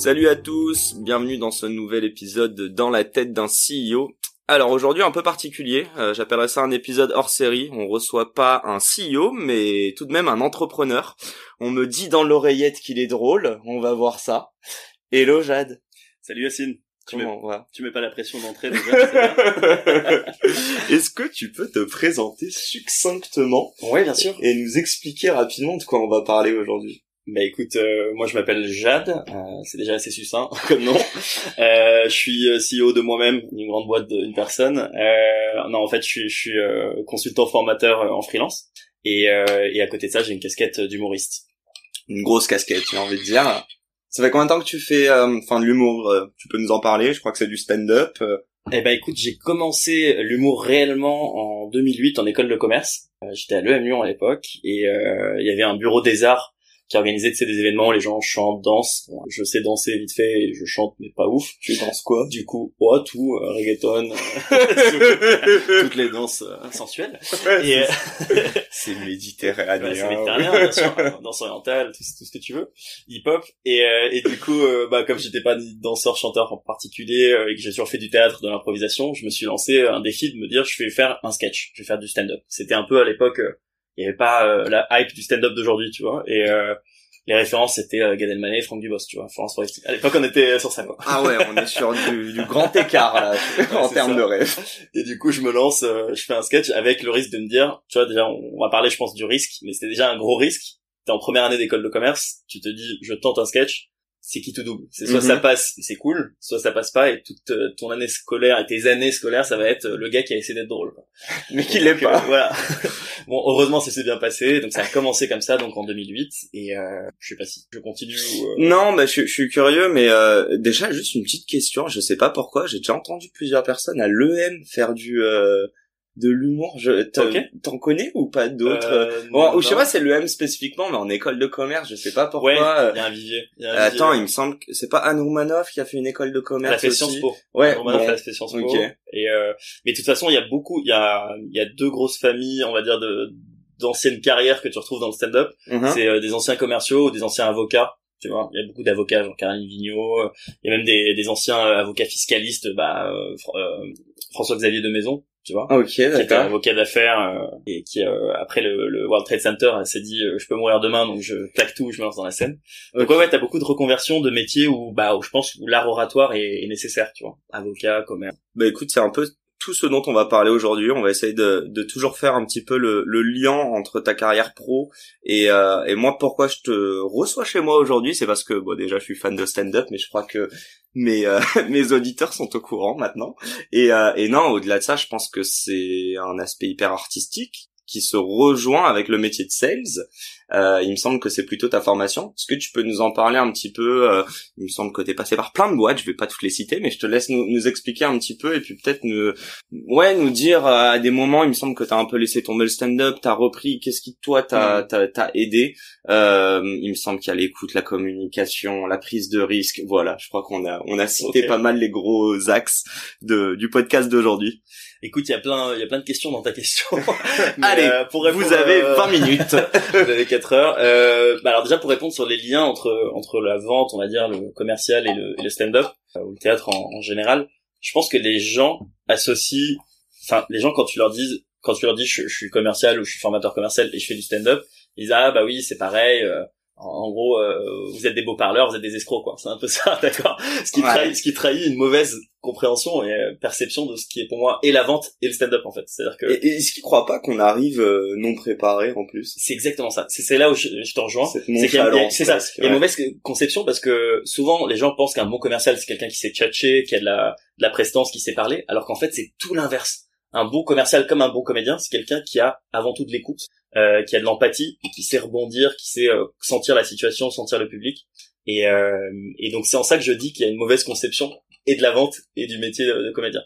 Salut à tous, bienvenue dans ce nouvel épisode de Dans la tête d'un CEO. Alors aujourd'hui un peu particulier, euh, j'appellerais ça un épisode hors série. On reçoit pas un CEO, mais tout de même un entrepreneur. On me dit dans l'oreillette qu'il est drôle, on va voir ça. Hello Jade. Salut Yacine. Tu mets, tu mets pas la pression d'entrée déjà c'est bien Est-ce que tu peux te présenter succinctement Ouais, bien sûr. et nous expliquer rapidement de quoi on va parler aujourd'hui? Bah écoute, euh, moi je m'appelle Jade, euh, c'est déjà assez succinct comme nom. Euh, je suis euh, CEO de moi-même, d'une grande boîte d'une personne. Euh, non, en fait, je suis, je suis euh, consultant formateur en freelance. Et, euh, et à côté de ça, j'ai une casquette d'humoriste. Une grosse casquette, j'ai envie de dire. Ça fait combien de temps que tu fais euh, enfin de l'humour Tu peux nous en parler? Je crois que c'est du stand-up. Eh ben écoute, j'ai commencé l'humour réellement en 2008 en école de commerce. J'étais à l'EM Lyon à l'époque et euh, il y avait un bureau des arts qui organisait tu sais, des événements, les gens chantent, dansent. Bon, je sais danser vite fait et je chante mais pas ouf. Tu danses quoi? Du coup, oh, tout, euh, reggaeton, euh, toutes les danses euh, sensuelles. Euh, C'est ouais, méditerranéen. c'est méditerranéen, bien sûr, hein, danse orientale, tout, tout ce que tu veux, hip-hop. Et, euh, et du coup, euh, bah, comme j'étais pas danseur, chanteur en particulier, euh, et que j'ai toujours fait du théâtre, de l'improvisation, je me suis lancé un défi de me dire, je vais faire un sketch, je vais faire du stand-up. C'était un peu à l'époque, euh, il y avait pas euh, la hype du stand-up d'aujourd'hui, tu vois. Et euh, les références, c'était euh, Gad Elmaleh, Franck Dubos, tu vois. Florence Foresti. À l'époque, on était sur ça, quoi. Ah ouais, on est sur du, du grand écart là, en termes ça. de rêve. Et du coup, je me lance, euh, je fais un sketch avec le risque de me dire, tu vois, déjà, on va parler, je pense, du risque, mais c'était déjà un gros risque. T'es en première année d'école de commerce, tu te dis, je tente un sketch, c'est qui tout double. C'est soit Mhm. ça passe, c'est cool, soit ça passe pas, et toute euh, ton année scolaire et tes années scolaires, ça va être euh, le gars qui a essayé d'être drôle. quoi. Mais qu'il l'est Donc, euh, pas. voilà. bon, heureusement, ça s'est bien passé, donc ça a commencé comme ça, donc en 2008, et euh, je sais pas si je continue ou... euh, Non, bah je, je suis curieux, mais euh, déjà juste une petite question. Je sais pas pourquoi, j'ai déjà entendu plusieurs personnes à l'EM faire du euh, de l'humour. Je t'en connais ou pas d'autres euh, Bon, ou je sais pas, c'est l'EM spécifiquement, mais en école de commerce, je sais pas pourquoi. Ouais, il euh, y a un vivier. il y a un vivier. Attends, il me semble que c'est pas Anne Roumanoff qui a fait une école de Elle a commerce fait aussi. Sciences Po. Ouais, bon. a fait Sciences Po. Et euh, mais de toute façon, il y a beaucoup, il y a, il y a deux grosses familles, on va dire de d'anciennes carrières que tu retrouves dans le stand-up. Mhm. C'est euh, des anciens commerciaux ou des anciens avocats. Tu vois, il y a beaucoup d'avocats, genre Caroline Vigneault. euh, Il y a même des, des anciens euh, avocats fiscalistes, bah euh, Fr- euh, François-Xavier de Maison, tu vois. Ah, ok, Qui était un d'accord. avocat d'affaires euh, et qui euh, après le, le World Trade Center elle s'est dit euh, je peux mourir demain donc je claque tout je me lance dans la scène donc ouais, ouais t'as beaucoup de reconversions de métiers où bah où je pense où l'art oratoire est, est nécessaire tu vois avocat commerce Bah écoute, c'est un peu tout ce dont on va parler aujourd'hui. On va essayer de, toujours faire un petit peu le, lien entre ta carrière pro et, euh, et moi. Pourquoi je te reçois chez moi aujourd'hui, c'est parce que bon déjà je suis fan de stand-up, mais je crois que mes euh, auditeurs sont au courant maintenant. Et, euh, et non, au-delà de ça, je pense que c'est un aspect hyper artistique qui se rejoint avec le métier de sales. Euh, il me semble que c'est plutôt ta formation. Est-ce que tu peux nous en parler un petit peu euh, Il me semble que t'es passé par plein de boîtes. Je vais pas toutes les citer, mais je te laisse nous, nous expliquer un petit peu et puis peut-être nous, ouais, nous dire euh, à des moments. Il me semble que t'as un peu laissé tomber le stand-up, t'as repris. Qu'est-ce qui toi t'a t'a, t'a aidé? Euh, Il me semble qu'il y a l'écoute, la communication, la prise de risque. Voilà, je crois qu'on a on a cité pas mal les gros axes de du podcast d'aujourd'hui. Écoute il y a plein il y a plein de questions dans ta question Mais, Allez, euh, pour répondre, Vous avez euh, 20 minutes. vous avez 4 heures euh, bah alors déjà pour répondre sur les liens entre entre la vente on va dire le commercial et le, et le stand-up euh, ou le théâtre en, en général je pense que les gens associent enfin les gens quand tu leur dis quand tu leur dis je, je suis commercial ou je suis formateur commercial et je fais du stand-up ils disent ah bah oui c'est pareil euh, en, gros euh, vous êtes des beaux parleurs vous êtes des escrocs quoi. C'est un peu ça d'accord. Ce qui Ouais. trahit ce qui trahit une mauvaise compréhension et euh, perception de ce qui est pour moi et la vente et le stand-up en fait. C'est à dire que Et, et est-ce qu'ils croient pas qu'on arrive euh, non préparé en plus? C'est exactement ça. C'est là où je, je te rejoins. C'est c'est ça. presque, il y a une mauvaise conception parce que souvent les gens pensent qu'un bon commercial c'est quelqu'un qui sait tchatcher qui a de la de la prestance qui sait parler alors qu'en fait c'est tout l'inverse un bon commercial comme un bon comédien c'est quelqu'un qui a avant tout de l'écoute euh, qui a de l'empathie qui sait rebondir qui sait euh, sentir la situation sentir le public Et, euh, et donc c'est en ça que je dis qu'il y a une mauvaise conception et de la vente et du métier de, comédien.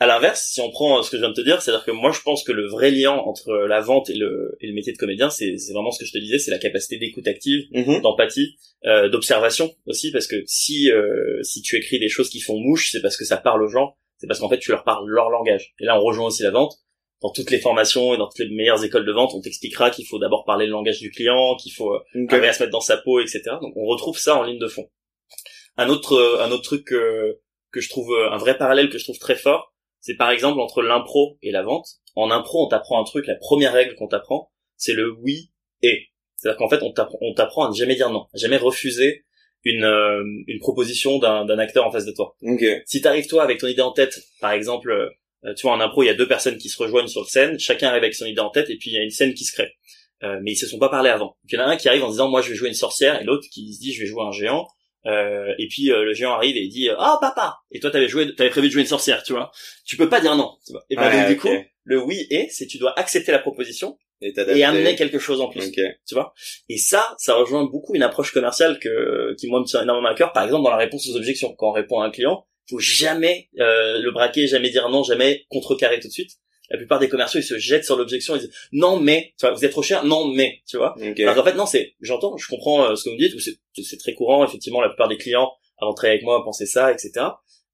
À l'inverse, si on prend ce que je viens de te dire, c'est-à-dire que moi je pense que le vrai lien entre la vente et le, et le métier de comédien, c'est vraiment ce que je te disais, c'est la capacité d'écoute active, Mhm. d'empathie, euh, d'observation aussi, parce que si euh, si tu écris des choses qui font mouche, c'est parce que ça parle aux gens, c'est parce qu'en fait tu leur parles leur langage. Et là on rejoint aussi la vente. Dans toutes les formations et dans toutes les meilleures écoles de vente, on t'expliquera qu'il faut d'abord parler le langage du client, qu'il faut euh, arriver à se mettre dans sa peau, etc. Donc on retrouve ça en ligne de fond. Un autre euh, un autre truc que que je trouve euh, un vrai parallèle que je trouve très fort, c'est par exemple entre l'impro et la vente. En impro, on t'apprend un truc, la première règle qu'on t'apprend, c'est le oui et. C'est-à-dire qu'en fait, on t'apprend à ne jamais dire non, à jamais refuser une euh, une proposition d'un acteur en face de toi. Ok. Si t'arrives toi avec ton idée en tête, par exemple, euh, tu vois en impro, il y a deux personnes qui se rejoignent sur le scène, chacun arrive avec son idée en tête et puis il y a une scène qui se crée. Euh, mais ils se sont pas parlé avant. Donc, il y en a un qui arrive en disant moi je vais jouer une sorcière et l'autre qui se dit je vais jouer un géant. Euh, et puis euh, le géant arrive et il dit oh papa et toi t'avais joué t'avais prévu de jouer une sorcière tu vois tu peux pas dire non tu vois et ben Ouais, donc, du coup le oui et c'est tu dois accepter la proposition Et amener quelque chose en plus Ok. tu vois. Et ça ça rejoint beaucoup une approche commerciale que qui moi me tient énormément à cœur. Par exemple dans la réponse aux objections quand on répond à un client faut jamais euh, le braquer jamais dire non jamais contrecarrer tout de suite. La plupart des commerciaux ils se jettent sur l'objection ils disent non mais tu vois vous êtes trop cher non mais tu vois. Ok. alors qu'en fait non c'est j'entends je comprends euh, ce que vous me dites c'est c'est très courant effectivement la plupart des clients avant de travailler avec moi pensaient ça etc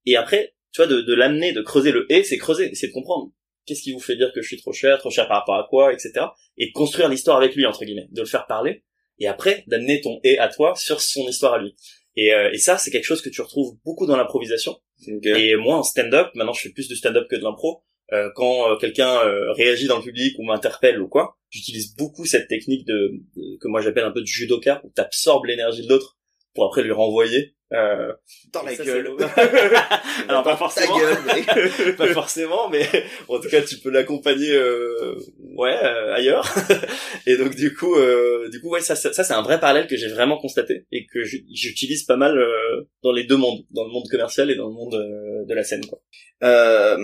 et après tu vois de, de l'amener de creuser le et c'est creuser c'est de comprendre qu'est-ce qui vous fait dire que je suis trop cher trop cher par rapport à quoi etc et de construire l'histoire avec lui entre guillemets de le faire parler et après d'amener ton et à toi sur son histoire à lui. Et, euh, et ça c'est quelque chose que tu retrouves beaucoup dans l'improvisation. Et moi en stand-up maintenant je fais plus de stand-up que de l'impro. Euh, quand euh, quelqu'un réagit dans le public ou m'interpelle ou quoi j'utilise beaucoup cette technique de, de- que moi j'appelle un peu de judoka où t'absorbes l'énergie de l'autre pour après lui renvoyer euh, Dans la ça, gueule. alors pas Ta forcément gueule, mec. pas forcément, mais en tout cas, tu peux l'accompagner, euh, ouais, euh, ailleurs. et donc du coup, euh, du coup, ouais, ça, ça, ça, c'est un vrai parallèle que j'ai vraiment constaté et que j'u- j'utilise pas mal euh, dans les deux mondes, dans le monde commercial et dans le monde euh, de la scène, quoi. Euh,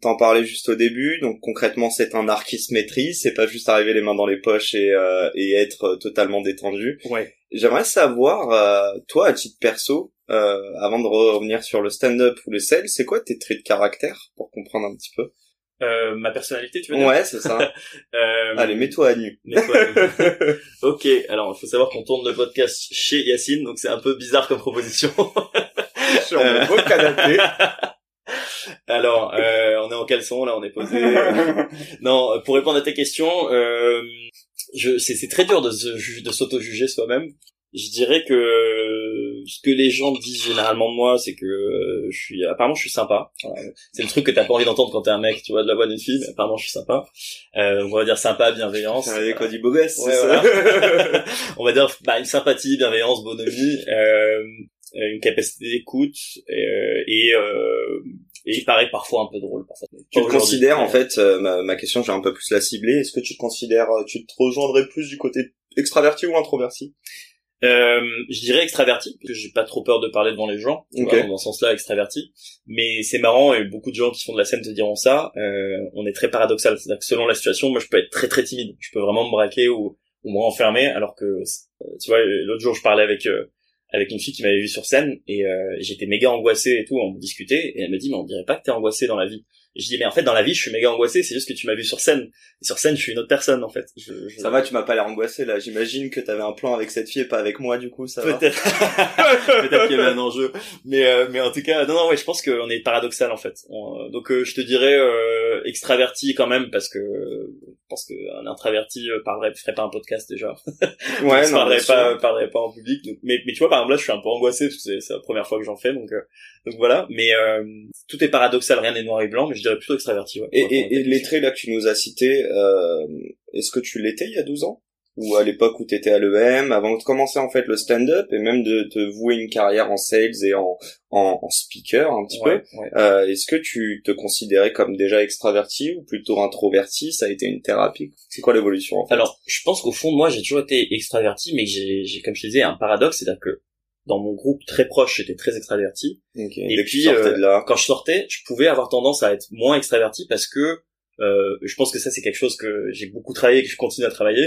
T'en parlais juste au début, donc concrètement c'est un art qui se maîtrise, c'est pas juste arriver les mains dans les poches et, euh, et être totalement détendu. Ouais. J'aimerais savoir, euh, toi à titre perso, euh, avant de revenir sur le stand-up ou le sel, c'est quoi tes traits de caractère pour comprendre un petit peu? Euh, ma personnalité, tu veux dire? Ouais, c'est ça. Euh, Allez, mets-toi à nu. ok, alors il faut savoir qu'on tourne le podcast chez Yacine, donc c'est un peu bizarre comme proposition. Sur Euh, mon beau canapé. Alors, euh, on est en caleçon, là, on est posé. non, pour répondre à tes questions, euh, je, c'est, c'est très dur de, se de s'auto-juger soi-même. Je dirais que ce que les gens disent généralement de moi, c'est que euh, je suis, apparemment, je suis sympa. C'est le truc que t'as pas envie d'entendre quand t'es un mec, tu vois, de la voix d'une fille. Mais apparemment, je suis sympa. Euh, on va dire sympa, bienveillance. Avec quoi dit beau gosse, Ouais, ça voilà. on va dire bah, une sympathie, bienveillance, bonhomie, euh, une capacité d'écoute euh, et euh, et il paraît parfois un peu drôle parfois. Tu te considères, en mais- fait, euh, ma, ma question, j'ai un peu plus la cibler, est-ce que tu te considères, euh, tu te rejoindrais plus du côté extraverti ou introverti? Euh, je dirais extraverti, parce que j'ai pas trop peur de parler devant les gens, tu Ok. vois, dans ce sens-là extraverti. Mais c'est marrant, et beaucoup de gens qui font de la scène te diront ça, euh, on est très paradoxal. C'est-à-dire que selon la situation, moi je peux être très très timide, je peux vraiment me braquer ou, ou me renfermer, alors que, euh, tu vois, l'autre jour je parlais avec euh, avec une fille qui m'avait vu sur scène, et euh, j'étais méga angoissé et tout, on discutait, et elle me dit, mais on dirait pas que t'es angoissé dans la vie. Et je dis, mais en fait, dans la vie, je suis méga angoissé, c'est juste que tu m'as vu sur scène. Et sur scène, je suis une autre personne, en fait. Je, je- Ça va, tu m'as pas l'air angoissé, là. J'imagine que t'avais un plan avec cette fille et pas avec moi, du coup, ça Peut-être. Peut-être qu'il y avait un enjeu. Mais, euh, mais en tout cas, non, non, ouais, je pense qu'on est paradoxal, en fait. On, euh, donc, euh, je te dirais euh, extraverti quand même, parce que je pense qu'un introverti euh, parlerait, ferait pas un podcast déjà. Ouais, non, parlerait pas, parlerait pas en public. Donc, mais, mais tu vois, par exemple, là, je suis un peu angoissé parce que c'est, la première fois que j'en fais, donc, euh, donc voilà. Mais euh, tout est paradoxal, rien n'est noir et blanc, mais je dirais plutôt extraverti. Ouais, Et, et, et les traits là que tu nous as cités, euh, est-ce que tu l'étais il y a 12 ans? Ou à l'époque où t'étais à l'EM, avant de commencer en fait le stand-up et même de te vouer une carrière en sales et en, en, en speaker un petit Ouais, ouais. peu, euh, est-ce que tu te considérais comme déjà extraverti ou plutôt introverti? Ça a été une thérapie? C'est quoi l'évolution en fait? Alors, je pense qu'au fond de moi, j'ai toujours été extraverti, mais j'ai, comme je te disais, un paradoxe, c'est-à-dire que dans mon groupe très proche, j'étais très extraverti. Ok, et Dès puis, tu euh, de là. Quand je sortais, je pouvais avoir tendance à être moins extraverti parce que euh, je pense que ça, c'est quelque chose que j'ai beaucoup travaillé et que je continue à travailler.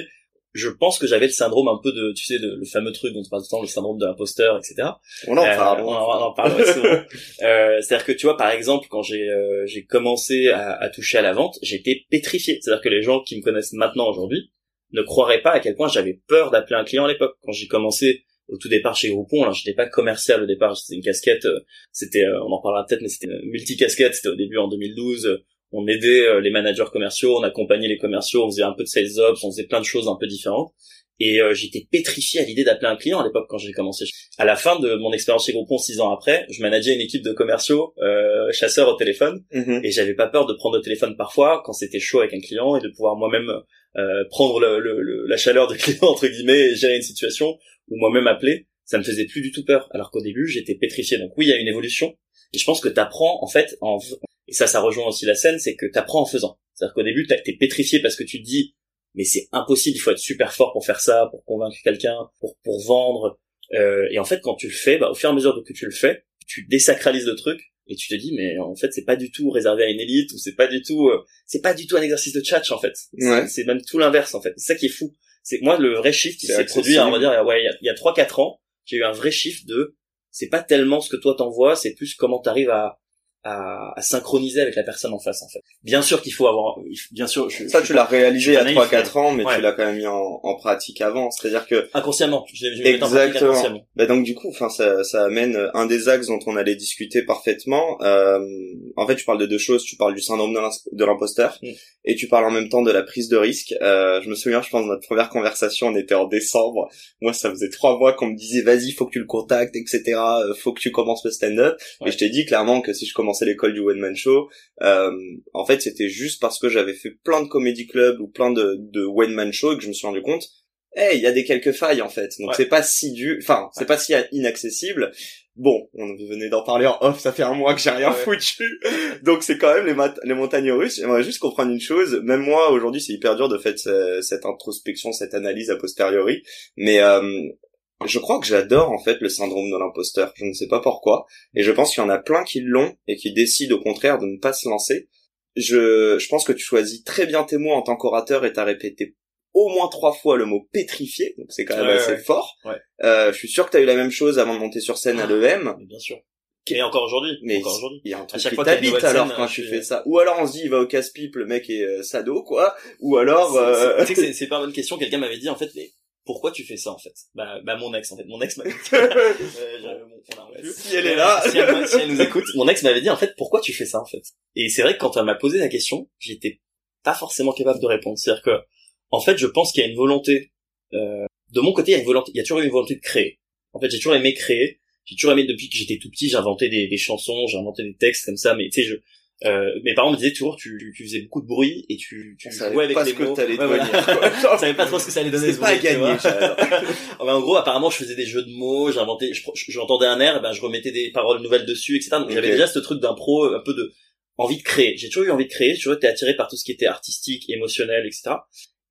Je pense que j'avais le syndrome un peu de, tu sais, le fameux truc dont on parle tout le temps, le syndrome de l'imposteur, etc. On en parle. Euh, on, en, parle souvent. euh, C'est-à-dire que tu vois, par exemple, quand j'ai euh, j'ai commencé à, à, toucher à la vente, j'étais pétrifié. C'est-à-dire que les gens qui me connaissent maintenant aujourd'hui ne croiraient pas à quel point j'avais peur d'appeler un client à l'époque. Quand j'ai commencé au tout départ chez Groupon, alors j'étais pas commercial au départ, c'était une casquette, euh, c'était, on en parlera peut-être, mais c'était multi-casquette, c'était au début en 2012 on aidait les managers commerciaux, on accompagnait les commerciaux, on faisait un peu de sales ops, on faisait plein de choses un peu différentes. Et euh, j'étais pétrifié à l'idée d'appeler un client à l'époque quand j'ai commencé. À la fin de mon expérience chez Groupon, six ans après, je manageais une équipe de commerciaux euh, chasseurs au téléphone mhm. et j'avais pas peur de prendre le téléphone parfois quand c'était chaud avec un client et de pouvoir moi-même euh, prendre le, la chaleur du client entre guillemets et gérer une situation ou moi-même appeler. Ça me faisait plus du tout peur. Alors qu'au début, j'étais pétrifié. Donc oui, il y a une évolution. Et je pense que t'apprends en fait en et ça, ça rejoint aussi la scène, c'est que t'apprends en faisant. C'est-à-dire qu'au début, t'es pétrifié parce que tu te dis mais c'est impossible, il faut être super fort pour faire ça, pour convaincre quelqu'un, pour pour vendre. Euh, et en fait, quand tu le fais, bah, au fur et à mesure que tu le fais, tu désacralises le truc et tu te dis mais en fait c'est pas du tout réservé à une élite ou c'est pas du tout euh, c'est pas du tout un exercice de chat en fait. C'est même tout l'inverse en fait. C'est ça qui est fou. C'est moi le vrai shift il s'est produit on va dire ouais il y a, trois 3 4 ans, j'ai eu un vrai shift de c'est pas tellement ce que toi t'envoies, c'est plus comment t'arrives à à, à, synchroniser avec la personne en face en fait. Bien sûr qu'il faut avoir bien sûr je, ça tu l'as réalisé à 3 4 ans mais tu l'as quand même mis en, en pratique avant, c'est-à-dire que inconsciemment, je, je Exactement. Bah donc du coup enfin ça ça amène un des axes dont on allait discuter parfaitement euh, en fait tu parles de deux choses, tu parles du syndrome de l'imposteur mm. et tu parles en même temps de la prise de risque. Euh, je me souviens je pense notre première conversation on était en décembre. Moi ça faisait trois mois qu'on me disait vas-y faut que tu le contactes etc. Euh, faut que tu commences le stand-up et je t'ai dit clairement que si je commence c'est l'école du one man show, euh, en fait c'était juste parce que j'avais fait plein de comédie club ou plein de, de one man show et que je me suis rendu compte, hey, il y a des quelques failles en fait. Donc c'est pas si dur, enfin c'est pas si inaccessible. Bon, on venait d'en parler en off, ça fait un mois que j'ai rien foutu. Donc c'est quand même les, les montagnes russes. J'aimerais juste comprendre une chose. Même moi, aujourd'hui, c'est hyper dur de faire cette introspection, cette analyse a posteriori. Mais euh, je crois que j'adore en fait le syndrome de l'imposteur. Je ne sais pas pourquoi. Et je pense qu'il y en a plein qui l'ont et qui décident au contraire de ne pas se lancer. Je, je pense que tu choisis très bien tes mots en tant qu'orateur et t'as répété au moins trois fois le mot pétrifié, donc c'est quand même assez fort. Euh, je suis sûr que t'as eu la même chose avant de monter sur scène à ah, l'EM. Bien sûr. Et encore aujourd'hui. Mais encore aujourd'hui. Il y a un truc qui t'habite alors quand tu fais ça. Ou alors on se dit il va au casse-pipe, le mec est euh, sado quoi. Ou alors. Euh... C'est pas une bonne question. Quelqu'un m'avait dit en fait mais pourquoi tu fais ça en fait? Bah, bah mon ex en fait. Mon ex m'avait dit. Euh, si elle est là. Si, elle, nous écoute mon ex m'avait dit en fait pourquoi tu fais ça en fait? Et c'est vrai que quand elle m'a posé la question j'étais pas forcément capable de répondre. C'est à dire que en fait je pense qu'il y a une volonté euh, de mon côté il y a une volonté il y a toujours eu une volonté de créer. En fait j'ai toujours aimé créer. J'ai toujours aimé depuis que j'étais tout petit j'inventais des, des chansons j'inventais des textes comme ça mais tu sais je euh, mes parents me disaient toujours tu, tu faisais beaucoup de bruit et tu, tu jouais avec les mots. Ouais, ouais. je savais pas trop ce que ça allait donner. C'est pas à gagner. en gros, apparemment, je faisais des jeux de mots, j'inventais, j'entendais un air, et ben je remettais des paroles nouvelles dessus, etc. Donc j'avais déjà ce truc d'impro, un peu de envie de créer. J'ai toujours eu envie de créer. J'ai toujours été attiré par tout ce qui était artistique, émotionnel, etc.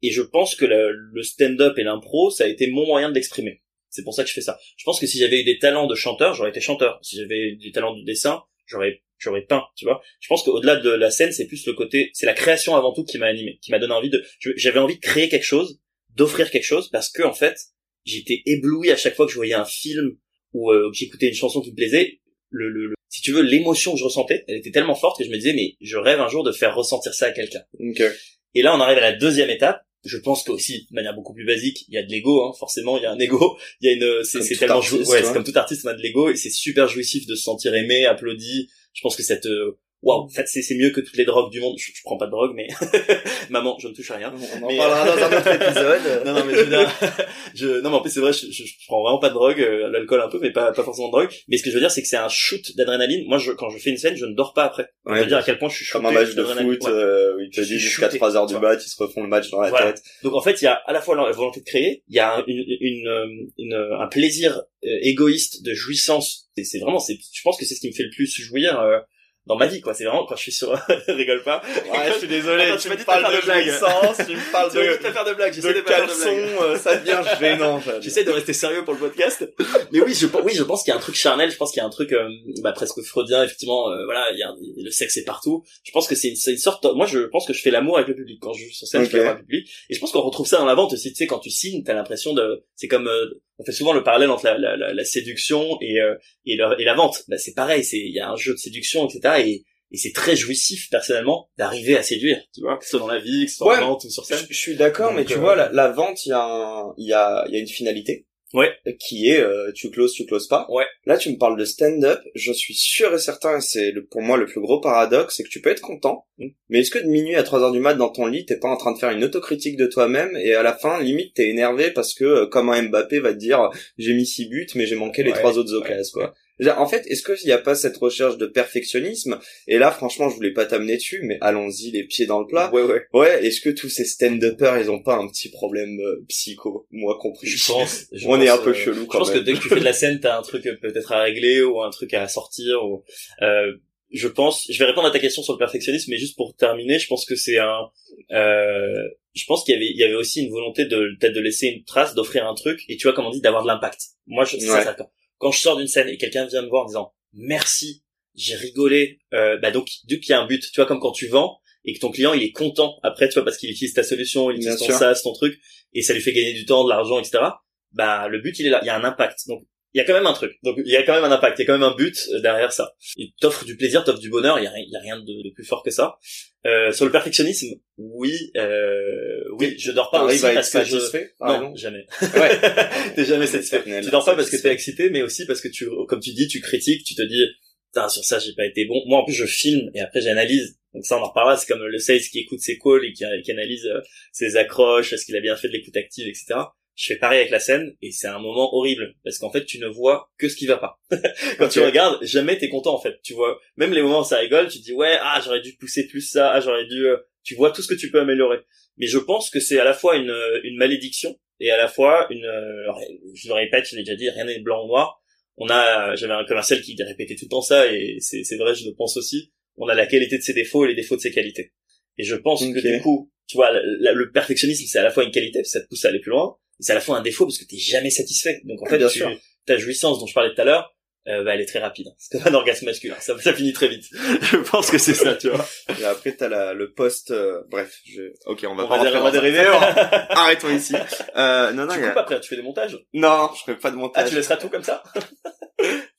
Et je pense que le, le stand-up et l'impro, ça a été mon moyen de l'exprimer. C'est pour ça que je fais ça. Je pense que si j'avais eu des talents de chanteur, j'aurais été chanteur. Si j'avais eu des talents de dessin, j'aurais j'aurais peint, tu vois. Je pense qu'au-delà de la scène, c'est plus le côté, c'est la création avant tout qui m'a animé, qui m'a donné envie de, j'avais envie de créer quelque chose, d'offrir quelque chose, parce que en fait, j'étais ébloui à chaque fois que je voyais un film ou euh, que j'écoutais une chanson qui me plaisait. Le, le, si tu veux, l'émotion que je ressentais, elle était tellement forte que je me disais, mais je rêve un jour de faire ressentir ça à quelqu'un. Et là, on arrive à la deuxième étape. Je pense que aussi, de manière beaucoup plus basique, il y a de l'ego, hein, forcément, il y a un ego, il y a une, c'est tellement, ouais, c'est comme tout artiste, on a de l'ego et c'est super jouissif de se sentir aimé, applaudi, je pense que cette euh, waouh, en fait c'est c'est mieux que toutes les drogues du monde. Je, prends pas de drogue, mais maman, je ne touche à rien. On en parlera dans un autre épisode. non non mais je, je non mais en plus c'est vrai, je, je, prends vraiment pas de drogue, euh, l'alcool un peu, mais pas pas forcément de drogue. Mais ce que je veux dire, c'est que c'est un shoot d'adrénaline. Moi, je, quand je fais une scène, je ne dors pas après. Ouais, je veux dire à quel point je suis comme un match de foot euh, où il te dit jusqu'à 3 heures du mat, ils se refont le match dans la tête. Donc en fait, il y a à la fois la volonté de créer, il y a une, une, une, un plaisir euh, égoïste de jouissance. C'est vraiment, c'est, je pense que c'est ce qui me fait le plus jouir dans ma vie quoi. C'est vraiment quand je suis sur rigole pas. Ouais je suis désolé Attends, tu, m'as dit de pas faire de blagues. tu me parles de de faire de blagues j'essaie de, de caleçon euh, ça devient gênant j'essaie de rester sérieux pour le podcast. Mais oui je oui je pense qu'il y a un truc charnel je pense qu'il y a un truc euh, bah, presque freudien effectivement euh, voilà il y a le sexe est partout. Je pense que c'est une, une, sorte moi je pense que je fais l'amour avec le public. Quand je joue sur scène je fais l'amour avec le public. Et je pense qu'on retrouve ça dans la vente aussi tu sais quand tu signes t'as l'impression de c'est comme euh, on fait souvent le parallèle entre la, la, la, la séduction et euh, et, et, la vente. Bah, c'est pareil c'est il y a un jeu de séduction etc et et c'est très jouissif personnellement d'arriver à séduire tu vois que ce soit dans la vie que ce soit ouais, en vente ou sur scène. Je, je suis d'accord mais tu vois la, la vente il y a il y a il y a une finalité Ouais. Qui est euh, tu closes, tu closes pas. Ouais. Là, tu me parles de stand-up. Je suis sûr et certain, et c'est pour moi le plus gros paradoxe, c'est que tu peux être content, Mm. mais est-ce que de minuit à 3 heures du mat dans ton lit, t'es pas en train de faire une autocritique de toi-même et à la fin, limite, t'es énervé parce que euh, comme un Mbappé va te dire, j'ai mis 6 buts, mais j'ai manqué les trois autres ouais, occasions, En fait, est-ce qu'il n'y a pas cette recherche de perfectionnisme? Et là, franchement, je voulais pas t'amener dessus, mais allons-y, les pieds dans le plat. ouais ouais Ouais, est-ce que tous ces stand-uppers, ils ont pas un petit problème euh, psycho, moi compris? Je pense je On est pense, un peu euh, chelou je quand pense même. que dès que tu fais de la scène t'as un truc euh, peut-être à régler ou un truc à sortir ou euh, je pense je vais répondre à ta question sur le perfectionnisme mais juste pour terminer je pense que c'est un euh, je pense qu'il y avait il y avait aussi une volonté de peut-être de laisser une trace d'offrir un truc et tu vois comme on dit d'avoir de l'impact moi je c'est Ouais. ça quand, quand je sors d'une scène et quelqu'un vient me voir en disant merci j'ai rigolé euh, bah donc dès qu'il y a un but. Tu vois comme quand tu vends et que ton client il est content après tu vois parce qu'il utilise ta solution il utilise Bien ton sûr. SaaS ton truc et ça lui fait gagner du temps de l'argent etc bah le but il est là. Il y a un impact. Donc il y a quand même un truc. Donc il y a quand même un impact. Il y a quand même un but euh, derrière ça. Il t'offre du plaisir t'offre du bonheur. Il y a, rien- il y a rien de, de plus fort que ça. Euh, sur le perfectionnisme oui euh, oui je dors pas aussi parce que je satisfait par non jamais. Ouais. t'es jamais satisfait. Tu dors pas parce que t'es excité mais aussi parce que tu comme tu dis tu critiques tu te dis Putain, sur ça j'ai pas été bon. Moi en plus je filme et après j'analyse. Donc ça on en reparlera. C'est comme le sales qui écoute ses calls et qui, qui analyse euh, ses accroches est-ce qu'il a bien fait de l'écoute active etc je fais pareil avec la scène et c'est un moment horrible parce qu'en fait tu ne vois que ce qui va pas. Quand tu regardes jamais t'es content en fait. Tu vois même les moments où ça rigole tu te dis ouais ah j'aurais dû pousser plus ça ah j'aurais dû euh, tu vois tout ce que tu peux améliorer. Mais je pense que c'est à la fois une euh, une malédiction et à la fois une euh, alors, je le répète je l'ai déjà dit rien n'est blanc ou noir. On a j'avais un commercial qui répétait tout le temps ça et c'est c'est vrai je le pense aussi. On a la qualité de ses défauts et les défauts de ses qualités. Et je pense que du coup tu vois la- le perfectionnisme c'est à la fois une qualité parce que ça te pousse à aller plus loin c'est à la fois un défaut parce que t'es jamais satisfait. Donc en fait bien tu- sûr. ta jouissance dont je parlais tout à l'heure euh, bah, elle est très rapide. C'est comme un orgasme masculin. Ça, ça finit très vite. Je pense que c'est ça tu vois. Et après, t'as la, le post, euh, bref, je... ok, on va on pas va, on va dériver Arrêtons ici. Euh, non, non, tu y a- coupes après tu fais des montages? Non, je ferai pas de ah montage. tu laisseras tout comme ça?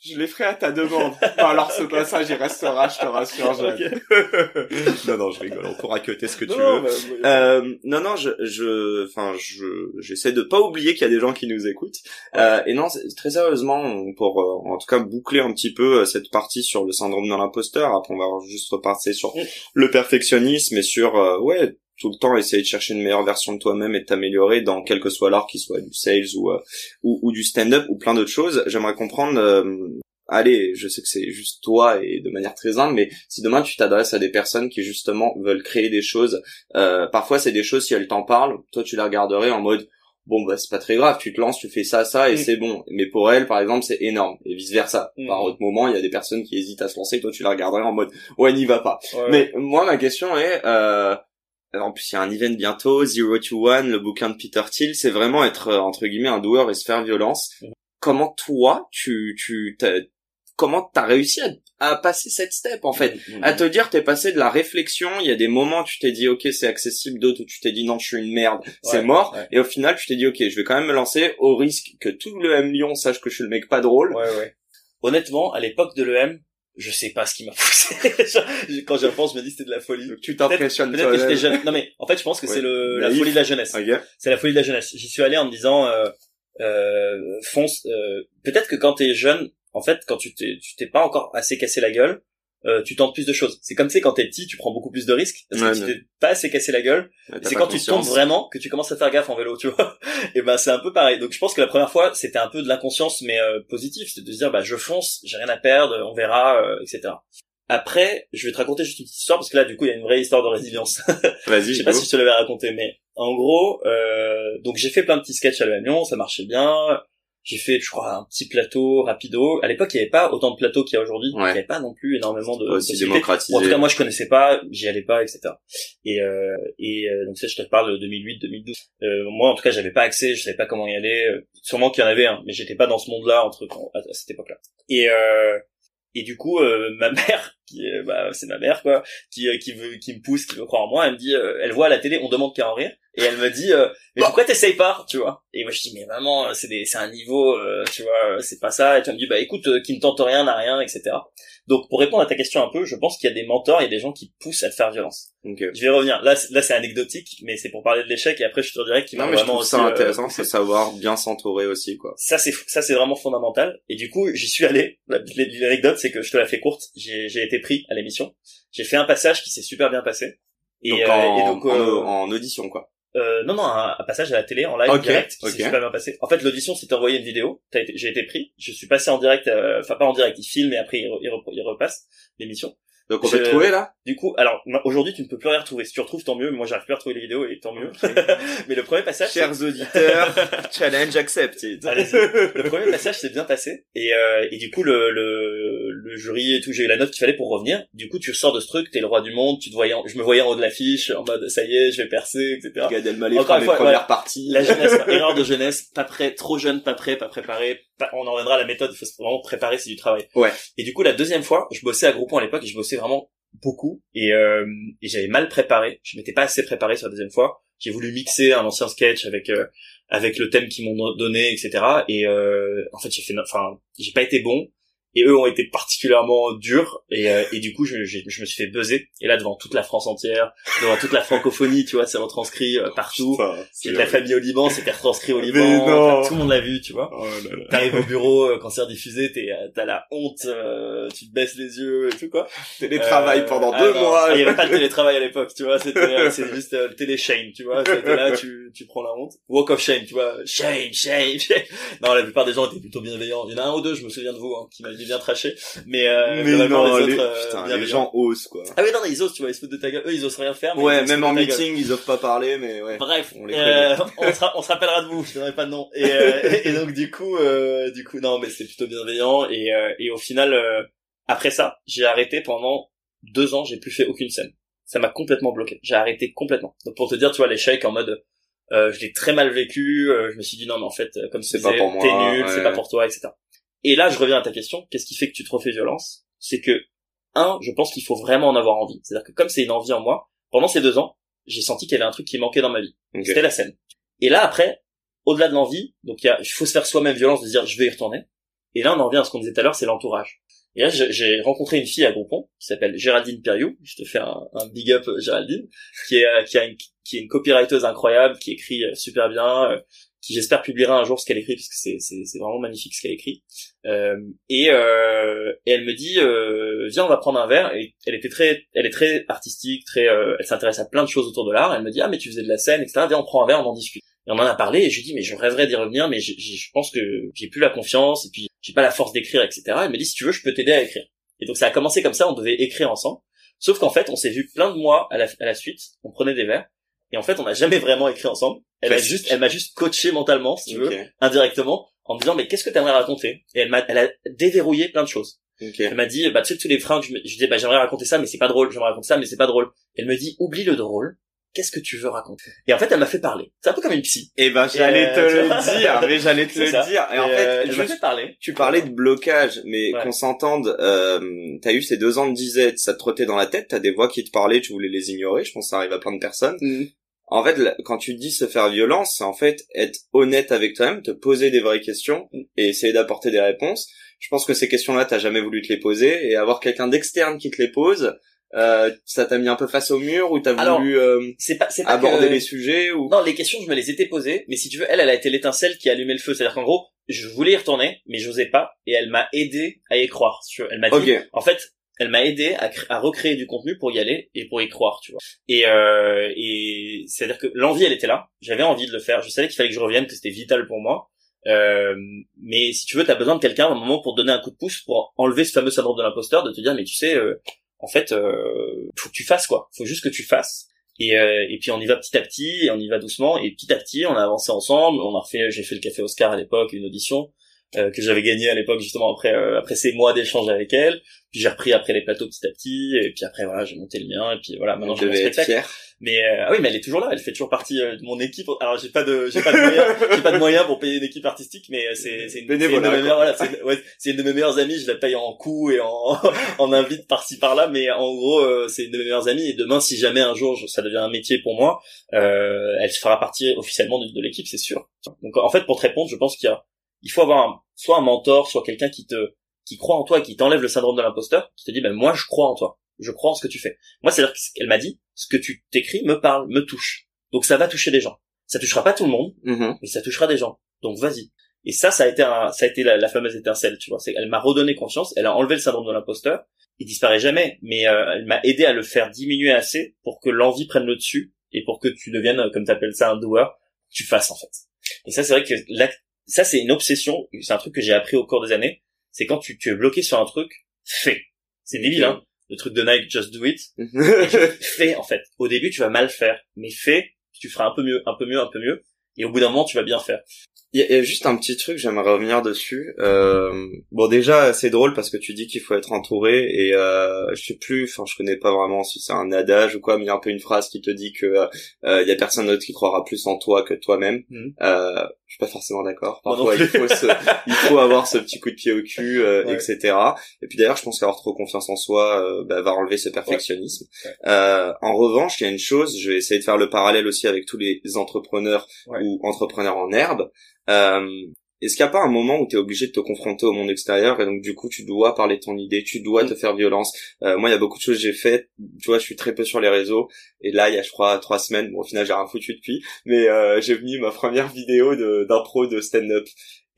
Je les ferai à ta demande. Non, alors ce passage, il restera, je te rassure. Jeanne. Ok. non, non, je rigole. On pourra cuter ce que tu Non, veux. bah, Euh, non, non, je, je, enfin, je, j'essaie de pas oublier qu'il y a des gens qui nous écoutent. Euh, et non, très sérieusement, pour, euh, en tout cas, boucler un petit peu euh, cette partie sur le syndrome de l'imposteur. Après, on va juste repartir sur Mm. le perfectionnisme et sur, euh, ouais, tout le temps essayer de chercher une meilleure version de toi-même et de t'améliorer dans quel que soit l'art, qu'il soit du sales ou, euh, ou, ou du stand-up ou plein d'autres choses. J'aimerais comprendre. euh, Allez, je sais que c'est juste toi et de manière très humble, mais si demain tu t'adresses à des personnes qui justement veulent créer des choses, euh, parfois c'est des choses si elles t'en parlent, toi tu la regarderais en mode bon bah c'est pas très grave, tu te lances, tu fais ça, ça et Mm. c'est bon. Mais pour elles par exemple c'est énorme et vice versa. Mm. Par autre moment il y a des personnes qui hésitent à se lancer, toi tu la regarderais en mode ouais n'y va pas. Ouais, Mais moi ma question est euh, en plus, il y a un event bientôt, Zero to One, le bouquin de Peter Thiel, c'est vraiment être, euh, entre guillemets, un doueur et se faire violence. Comment toi, tu, tu, t'as- comment t'as réussi à, à passer cette step, en fait? Mm, mm, À te dire, t'es passé de la réflexion, il y a des moments où tu t'es dit, ok, c'est accessible, d'autres où tu t'es dit, non, je suis une merde, c'est mort. ouais. Et au final, tu t'es dit, ok, je vais quand même me lancer au risque que tout le M Lyon sache que je suis le mec pas drôle. Ouais, ouais. Honnêtement, à l'époque de l'EM, je sais pas ce qui m'a poussé. Quand j'y repense, je me dis c'était de la folie. Donc, tu t'impressionnes Peut-être que j'étais toi-même. jeune. Non mais en fait, je pense que Ouais. c'est le la folie de la jeunesse. C'est la folie de la jeunesse. J'y suis allé en me disant euh, euh, fonce. euh, Peut-être que quand t'es jeune, en fait, quand tu t'es tu t'es pas encore assez cassé la gueule, euh, tu tentes plus de choses. C'est comme tu sais quand t'es petit, tu prends beaucoup plus de risques parce Ouais, que tu t'es pas assez cassé la gueule. Ouais, C'est quand tu tombes vraiment que tu commences à faire gaffe en vélo, tu vois. Et ben c'est un peu pareil. Donc je pense que la première fois c'était un peu de l'inconscience mais euh, positive, c'était de se dire bah je fonce, j'ai rien à perdre, on verra, euh, etc. Après, je vais te raconter juste une petite histoire parce que là du coup il y a une vraie histoire de résilience. Vas-y, je sais pas go. si je te l'avais raconté, mais en gros, euh, donc j'ai fait plein de petits sketchs à l'Union, ça marchait bien. J'ai fait, je crois, un petit plateau rapido. À l'époque, il n'y avait pas autant de plateaux qu'il y a aujourd'hui. donc Il n'y avait pas non plus énormément de aussi démocratisé. en tout cas, moi, je connaissais pas, j'y allais pas, etc. Et, euh, et euh, donc ça, je te parle de 2008-2012. Euh, moi, en tout cas, j'avais pas accès, je savais pas comment y aller. Euh, sûrement qu'il y en avait, hein, mais j'étais pas dans ce monde-là entre à, à cette époque-là. Et euh, et du coup, euh, ma mère, qui bah, c'est ma mère quoi, qui qui veut, qui me pousse, qui veut croire en moi, elle me dit, elle voit à la télé, on demande qu'à en rire, et elle me dit euh, mais pourquoi t'essayes pas? Tu vois. Et moi je dis mais maman c'est des c'est un niveau euh, tu vois c'est pas ça et tu me dis bah écoute euh, qui ne tente rien n'a rien etc donc pour répondre à ta question un peu je pense qu'il y a des mentors il y a des gens qui poussent à te faire violence. Je vais revenir. Là là c'est anecdotique mais c'est pour parler de l'échec et après je te dirais qu'il non mais vraiment trouve ça intéressant c'est savoir bien s'entourer aussi quoi. Ça c'est ça c'est vraiment fondamental. Et du coup j'y suis allé. L'anecdote c'est que je te la fais courte. J'ai été pris à l'émission. J'ai fait un passage qui s'est super bien passé. Et, donc, en, et donc en audition quoi euh, non non un, passage à la télé en live direct qui s'est super bien passé. En fait l'audition c'était envoyé une vidéo, j'ai été pris, je suis passé en direct, euh, enfin pas en direct, il filme et après il, il repasse l'émission. Donc on peut trouver là? Du coup, alors aujourd'hui tu ne peux plus rien retrouver. Si tu retrouves tant mieux. Moi j'arrive plus à retrouver les vidéos et tant mieux. mais le premier passage. Chers auditeurs, challenge accepted. le premier passage s'est bien passé et euh, et du coup le, le le jury et tout j'ai eu la note qu'il fallait pour revenir. Du coup tu sors de ce truc, t'es le roi du monde. Tu te voyais, je me voyais en haut de l'affiche en mode ça y est, je vais percer, etc. Gad Elmaleh Encore une fois, première partie. La jeunesse, erreur de jeunesse, pas prêt, trop jeune, pas prêt, pas préparé. on en reviendra à la méthode. Il faut vraiment préparer, c'est du travail. Ouais. Et du coup la deuxième fois, je bossais à Groupon à l'époque et je bossais vraiment beaucoup et, euh, et j'avais mal préparé. Je m'étais pas assez préparé sur la deuxième fois. J'ai voulu mixer un ancien sketch avec euh, avec le thème qu'ils m'ont donné, etc. Et euh, en fait, j'ai fait, enfin, j'ai pas été bon et eux ont été particulièrement durs. Et, euh, et du coup je, je, je, me suis fait buzzer. Et là devant toute la France entière devant toute la francophonie tu vois c'est retranscrit euh, partout. C'est la famille au Liban c'était retranscrit au Liban. tout le monde l'a vu tu vois. Oh t'arrives au bureau euh, quand c'est rediffusé t'es t'as la honte tu te baisses les yeux et tout quoi. Télétravail pendant deux mois. il y avait pas de télétravail à l'époque tu vois c'était c'est juste euh, télé shame tu vois. Là tu tu prends la honte. Walk of shame tu vois. Shame shame shame. Non la plupart des gens étaient plutôt bienveillants. Il y en a un ou deux je me souviens de vous hein, qui m'a bien traché mais, euh, mais non, les, autres, euh, putain, les gens osent quoi. Ah oui non, ils osent tu vois ils se foutent de ta gueule. Eux ils osent rien faire mais ouais même en meeting ils osent pas parler mais ouais bref on, euh, on, se, on se rappellera de vous je donnerai pas de nom. Et, euh, et donc du coup euh, du coup non mais c'est plutôt bienveillant. Et euh, et au final après ça j'ai arrêté pendant deux ans j'ai plus fait aucune scène. Ça m'a complètement bloqué. J'ai arrêté complètement. Donc pour te dire tu vois l'échec en mode euh, je l'ai très mal vécu. Euh, je me suis dit non, mais en fait, comme c'est pas pour moi, t'es nul, c'est pas pour toi, etc. Et là, je reviens à ta question. Qu'est-ce qui fait que tu te refais violence? C'est que, un, je pense qu'il faut vraiment en avoir envie. C'est-à-dire que comme c'est une envie en moi, pendant ces deux ans, j'ai senti qu'il y avait un truc qui manquait dans ma vie. C'était la scène. Et là, après, au-delà de l'envie, donc il faut se faire soi-même violence de dire je vais y retourner. Et là, on en revient à ce qu'on disait tout à l'heure, c'est l'entourage. Et là, j'ai rencontré une fille à Groupon qui s'appelle Géraldine Periou. Je te fais un, big up, Géraldine, qui est euh, qui a une, qui est une copywriteuse incroyable, qui écrit euh, super bien, euh, qui j'espère publiera un jour ce qu'elle écrit parce que c'est c'est vraiment magnifique ce qu'elle écrit. Euh, et, euh, et elle me dit euh, viens on va prendre un verre. Et elle était très elle est très artistique très euh, elle s'intéresse à plein de choses autour de l'art. Elle me dit ah mais tu faisais de la scène etc viens on prend un verre on en discute. Et on en a parlé et je lui dis mais je rêverais d'y revenir mais je, je pense que j'ai plus la confiance et puis j'ai pas la force d'écrire etc elle me dit si tu veux je peux t'aider à écrire. Et donc ça a commencé comme ça on devait écrire ensemble. Sauf qu'en fait on s'est vu plein de mois à la suite. On prenait des verres et en fait, on n'a jamais vraiment écrit ensemble. Elle m'a juste, elle m'a juste coaché mentalement, si tu veux, indirectement, en me disant, mais qu'est-ce que t'aimerais raconter? Et elle m'a, elle a déverrouillé plein de choses. Elle m'a dit, bah, tu sais, tous les freins, je, je dis, bah, j'aimerais raconter ça, mais c'est pas drôle. J'aimerais raconter ça, mais c'est pas drôle. Elle me dit, oublie le drôle. Qu'est-ce que tu veux raconter? Et en fait, elle m'a fait parler. C'est un peu comme une psy. Eh ben, j'allais te le dire, mais j'allais te le dire. Et, en fait, euh, je fait parler. Tu parlais de blocage, mais qu'on s'entende. Euh, t'as eu ces deux ans de disette, ça te trottait dans la tête. T'as des voix qui te parlaient, tu voulais les ignorer. Je pense que ça arrive à plein de personnes. Mm. En fait, quand tu dis se faire violence, c'est en fait être honnête avec toi-même, te poser des vraies questions et essayer d'apporter des réponses. Je pense que ces questions-là, t'as jamais voulu te les poser. Et avoir quelqu'un d'externe qui te les pose, euh, ça t'a mis un peu face au mur ou t'as voulu euh, pas, aborder les sujets ou non les questions je me les étais posées. Mais si tu veux elle elle a été l'étincelle qui a allumé le feu. C'est à dire qu'en gros je voulais y retourner mais j'osais pas. Et elle m'a aidé à y croire. Elle m'a dit en fait elle m'a aidé à, recréer du contenu pour y aller et pour y croire, tu vois. Et, euh, et c'est-à-dire que l'envie, elle était là. J'avais envie de le faire. Je savais qu'il fallait que je revienne, que c'était vital pour moi. Euh, mais si tu veux, t'as besoin de quelqu'un à un moment pour donner un coup de pouce, pour enlever ce fameux syndrome de l'imposteur, de te dire, mais tu sais, euh, en fait, euh, faut que tu fasses quoi. Faut juste que tu fasses. Et, euh, puis on y va petit à petit, et on y va doucement, et petit à petit, on a avancé ensemble. On a refait, j'ai fait le café Oscar à l'époque, une audition euh, que j'avais gagné à l'époque justement après euh, après ces mois d'échange avec elle. Puis j'ai repris après les plateaux petit à petit, et puis après voilà, j'ai monté le mien, et puis voilà, maintenant j'ai mon spectacle. Mais euh, ah oui, mais elle est toujours là, elle fait toujours partie de mon équipe. Alors j'ai pas de j'ai pas de moyens, j'ai pas de moyens pour payer une équipe artistique, mais c'est c'est une, une, de mes meilleures voilà, c'est ouais, une de mes meilleures amies. Je la paye en coûts et en en invite par-ci par-là, mais en gros c'est une de mes meilleures amies. Et demain, si jamais un jour ça devient un métier pour moi, euh, elle fera partie officiellement de, de l'équipe, c'est sûr. Donc en fait, pour te répondre, je pense qu'il y a il faut avoir soit un mentor, soit quelqu'un qui te qui croit en toi et qui t'enlève le syndrome de l'imposteur, qui te dit ben moi je crois en toi, je crois en ce que tu fais. Moi c'est à dire qu'elle m'a dit ce que tu t'écris me parle, me touche. Donc ça va toucher des gens. Ça touchera pas tout le monde, mm-hmm. mais ça touchera des gens. Donc vas-y. Et ça, ça a été un, ça a été la, fameuse étincelle, tu vois. C'est, elle m'a redonné confiance, elle a enlevé le syndrome de l'imposteur. Il disparaît jamais, mais euh, elle m'a aidé à le faire diminuer assez pour que l'envie prenne le dessus et pour que tu deviennes, comme tu appelles ça, un doer, tu fasses en fait. Et ça, c'est vrai que ça c'est une obsession, c'est un truc que j'ai appris au cours des années, c'est quand tu, tu es bloqué sur un truc, fais. C'est débile, hein. Le truc de Nike, just do it. fais, en fait. Au début, tu vas mal faire, mais fais, tu feras un peu mieux, un peu mieux, un peu mieux. Et au bout d'un moment, tu vas bien faire. Il y, a juste un petit truc, j'aimerais revenir dessus. Euh, bon, déjà, c'est drôle parce que tu dis qu'il faut être entouré et euh, je sais plus, enfin, je connais pas vraiment si c'est un adage ou quoi, mais il y a un peu une phrase qui te dit que euh, il y a personne d'autre qui croira plus en toi que toi-même. Mhm. Euh, je suis pas forcément d'accord. Parfois, il faut il faut avoir ce petit coup de pied au cul, euh, etc. Et puis d'ailleurs, je pense qu'avoir trop confiance en soi bah, va enlever ce perfectionnisme. Euh, en revanche, il y a une chose, je vais essayer de faire le parallèle aussi avec tous les entrepreneurs ou entrepreneurs en herbe. Euh, est-ce qu'il n'y a pas un moment où tu es obligé de te confronter au monde extérieur et donc du coup tu dois parler de ton idée, tu dois te faire violence. Euh, Moi il y a beaucoup de choses que j'ai faites, tu vois je suis très peu sur les réseaux. Et là il y a je crois trois semaines, bon au final j'ai rien foutu depuis, mais euh, j'ai mis ma première vidéo d'impro de, de stand-up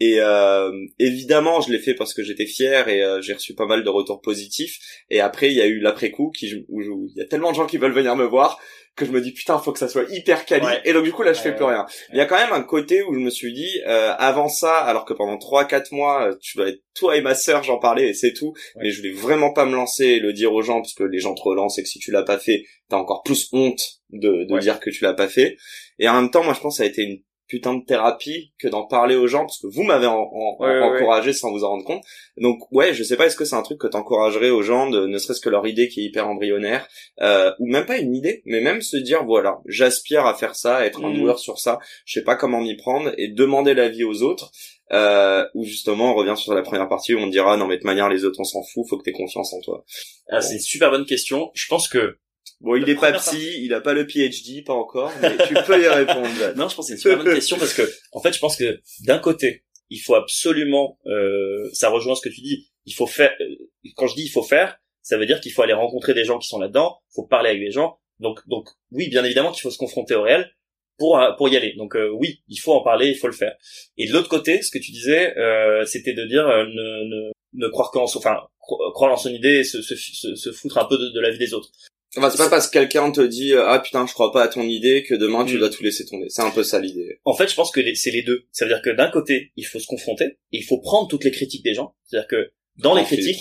et euh, évidemment, je l'ai fait parce que j'étais fier et euh, j'ai reçu pas mal de retours positifs. Et après, il y a eu l'après-coup qui, où, il y a tellement de gens qui veulent venir me voir que je me dis putain, faut que ça soit hyper quali. Et donc du coup là, je fais plus rien. Il y a quand même un côté où je me suis dit, euh, avant ça, alors que pendant trois quatre mois, tu dois être toi et ma sœur, j'en parlais et c'est tout. Mais je voulais vraiment pas me lancer et le dire aux gens parce que les gens te relancent et que si tu l'as pas fait, t'as encore plus honte de, de dire que tu l'as pas fait. Et en même temps, moi je pense que ça a été une putain de thérapie que d'en parler aux gens parce que vous m'avez encouragé sans vous en rendre compte. Donc ouais, je sais pas est-ce que c'est un truc que t'encouragerais aux gens de ne serait-ce que leur idée qui est hyper embryonnaire euh, ou même pas une idée, mais même se dire voilà, j'aspire à faire ça, à être un mm. doueur sur ça, je sais pas comment m'y prendre et demander l'avis aux autres. Euh, où justement on revient sur la première partie où on dira non mais de manière les autres on s'en fout, faut que t'aies confiance en toi. Ah, C'est une super bonne question. Je pense que Bon, il est pas psy, il a pas le PhD, pas encore, mais tu peux y répondre. non, je pense que c'est une super bonne question parce que, en fait, je pense que d'un côté, il faut absolument, euh, ça rejoint ce que tu dis, il faut faire. Euh, quand je dis il faut faire, ça veut dire qu'il faut aller rencontrer des gens qui sont là-dedans, il faut parler avec des gens. Donc, donc, oui, bien évidemment qu'il faut se confronter au réel pour euh, pour y aller. Donc euh, oui, il faut en parler, il faut le faire. Et de l'autre côté, ce que tu disais, euh, c'était de dire ne, ne ne croire qu'en enfin croire en son idée et se, se, se, foutre un peu de, de la vie des autres. Enfin, c'est pas parce que quelqu'un te dit ah putain je crois pas à ton idée que demain tu mm. dois tout laisser tomber. C'est un peu ça l'idée. En fait, je pense que c'est les deux. Ça veut dire que d'un côté, il faut se confronter et il faut prendre toutes les critiques des gens. C'est-à-dire que dans les critiques,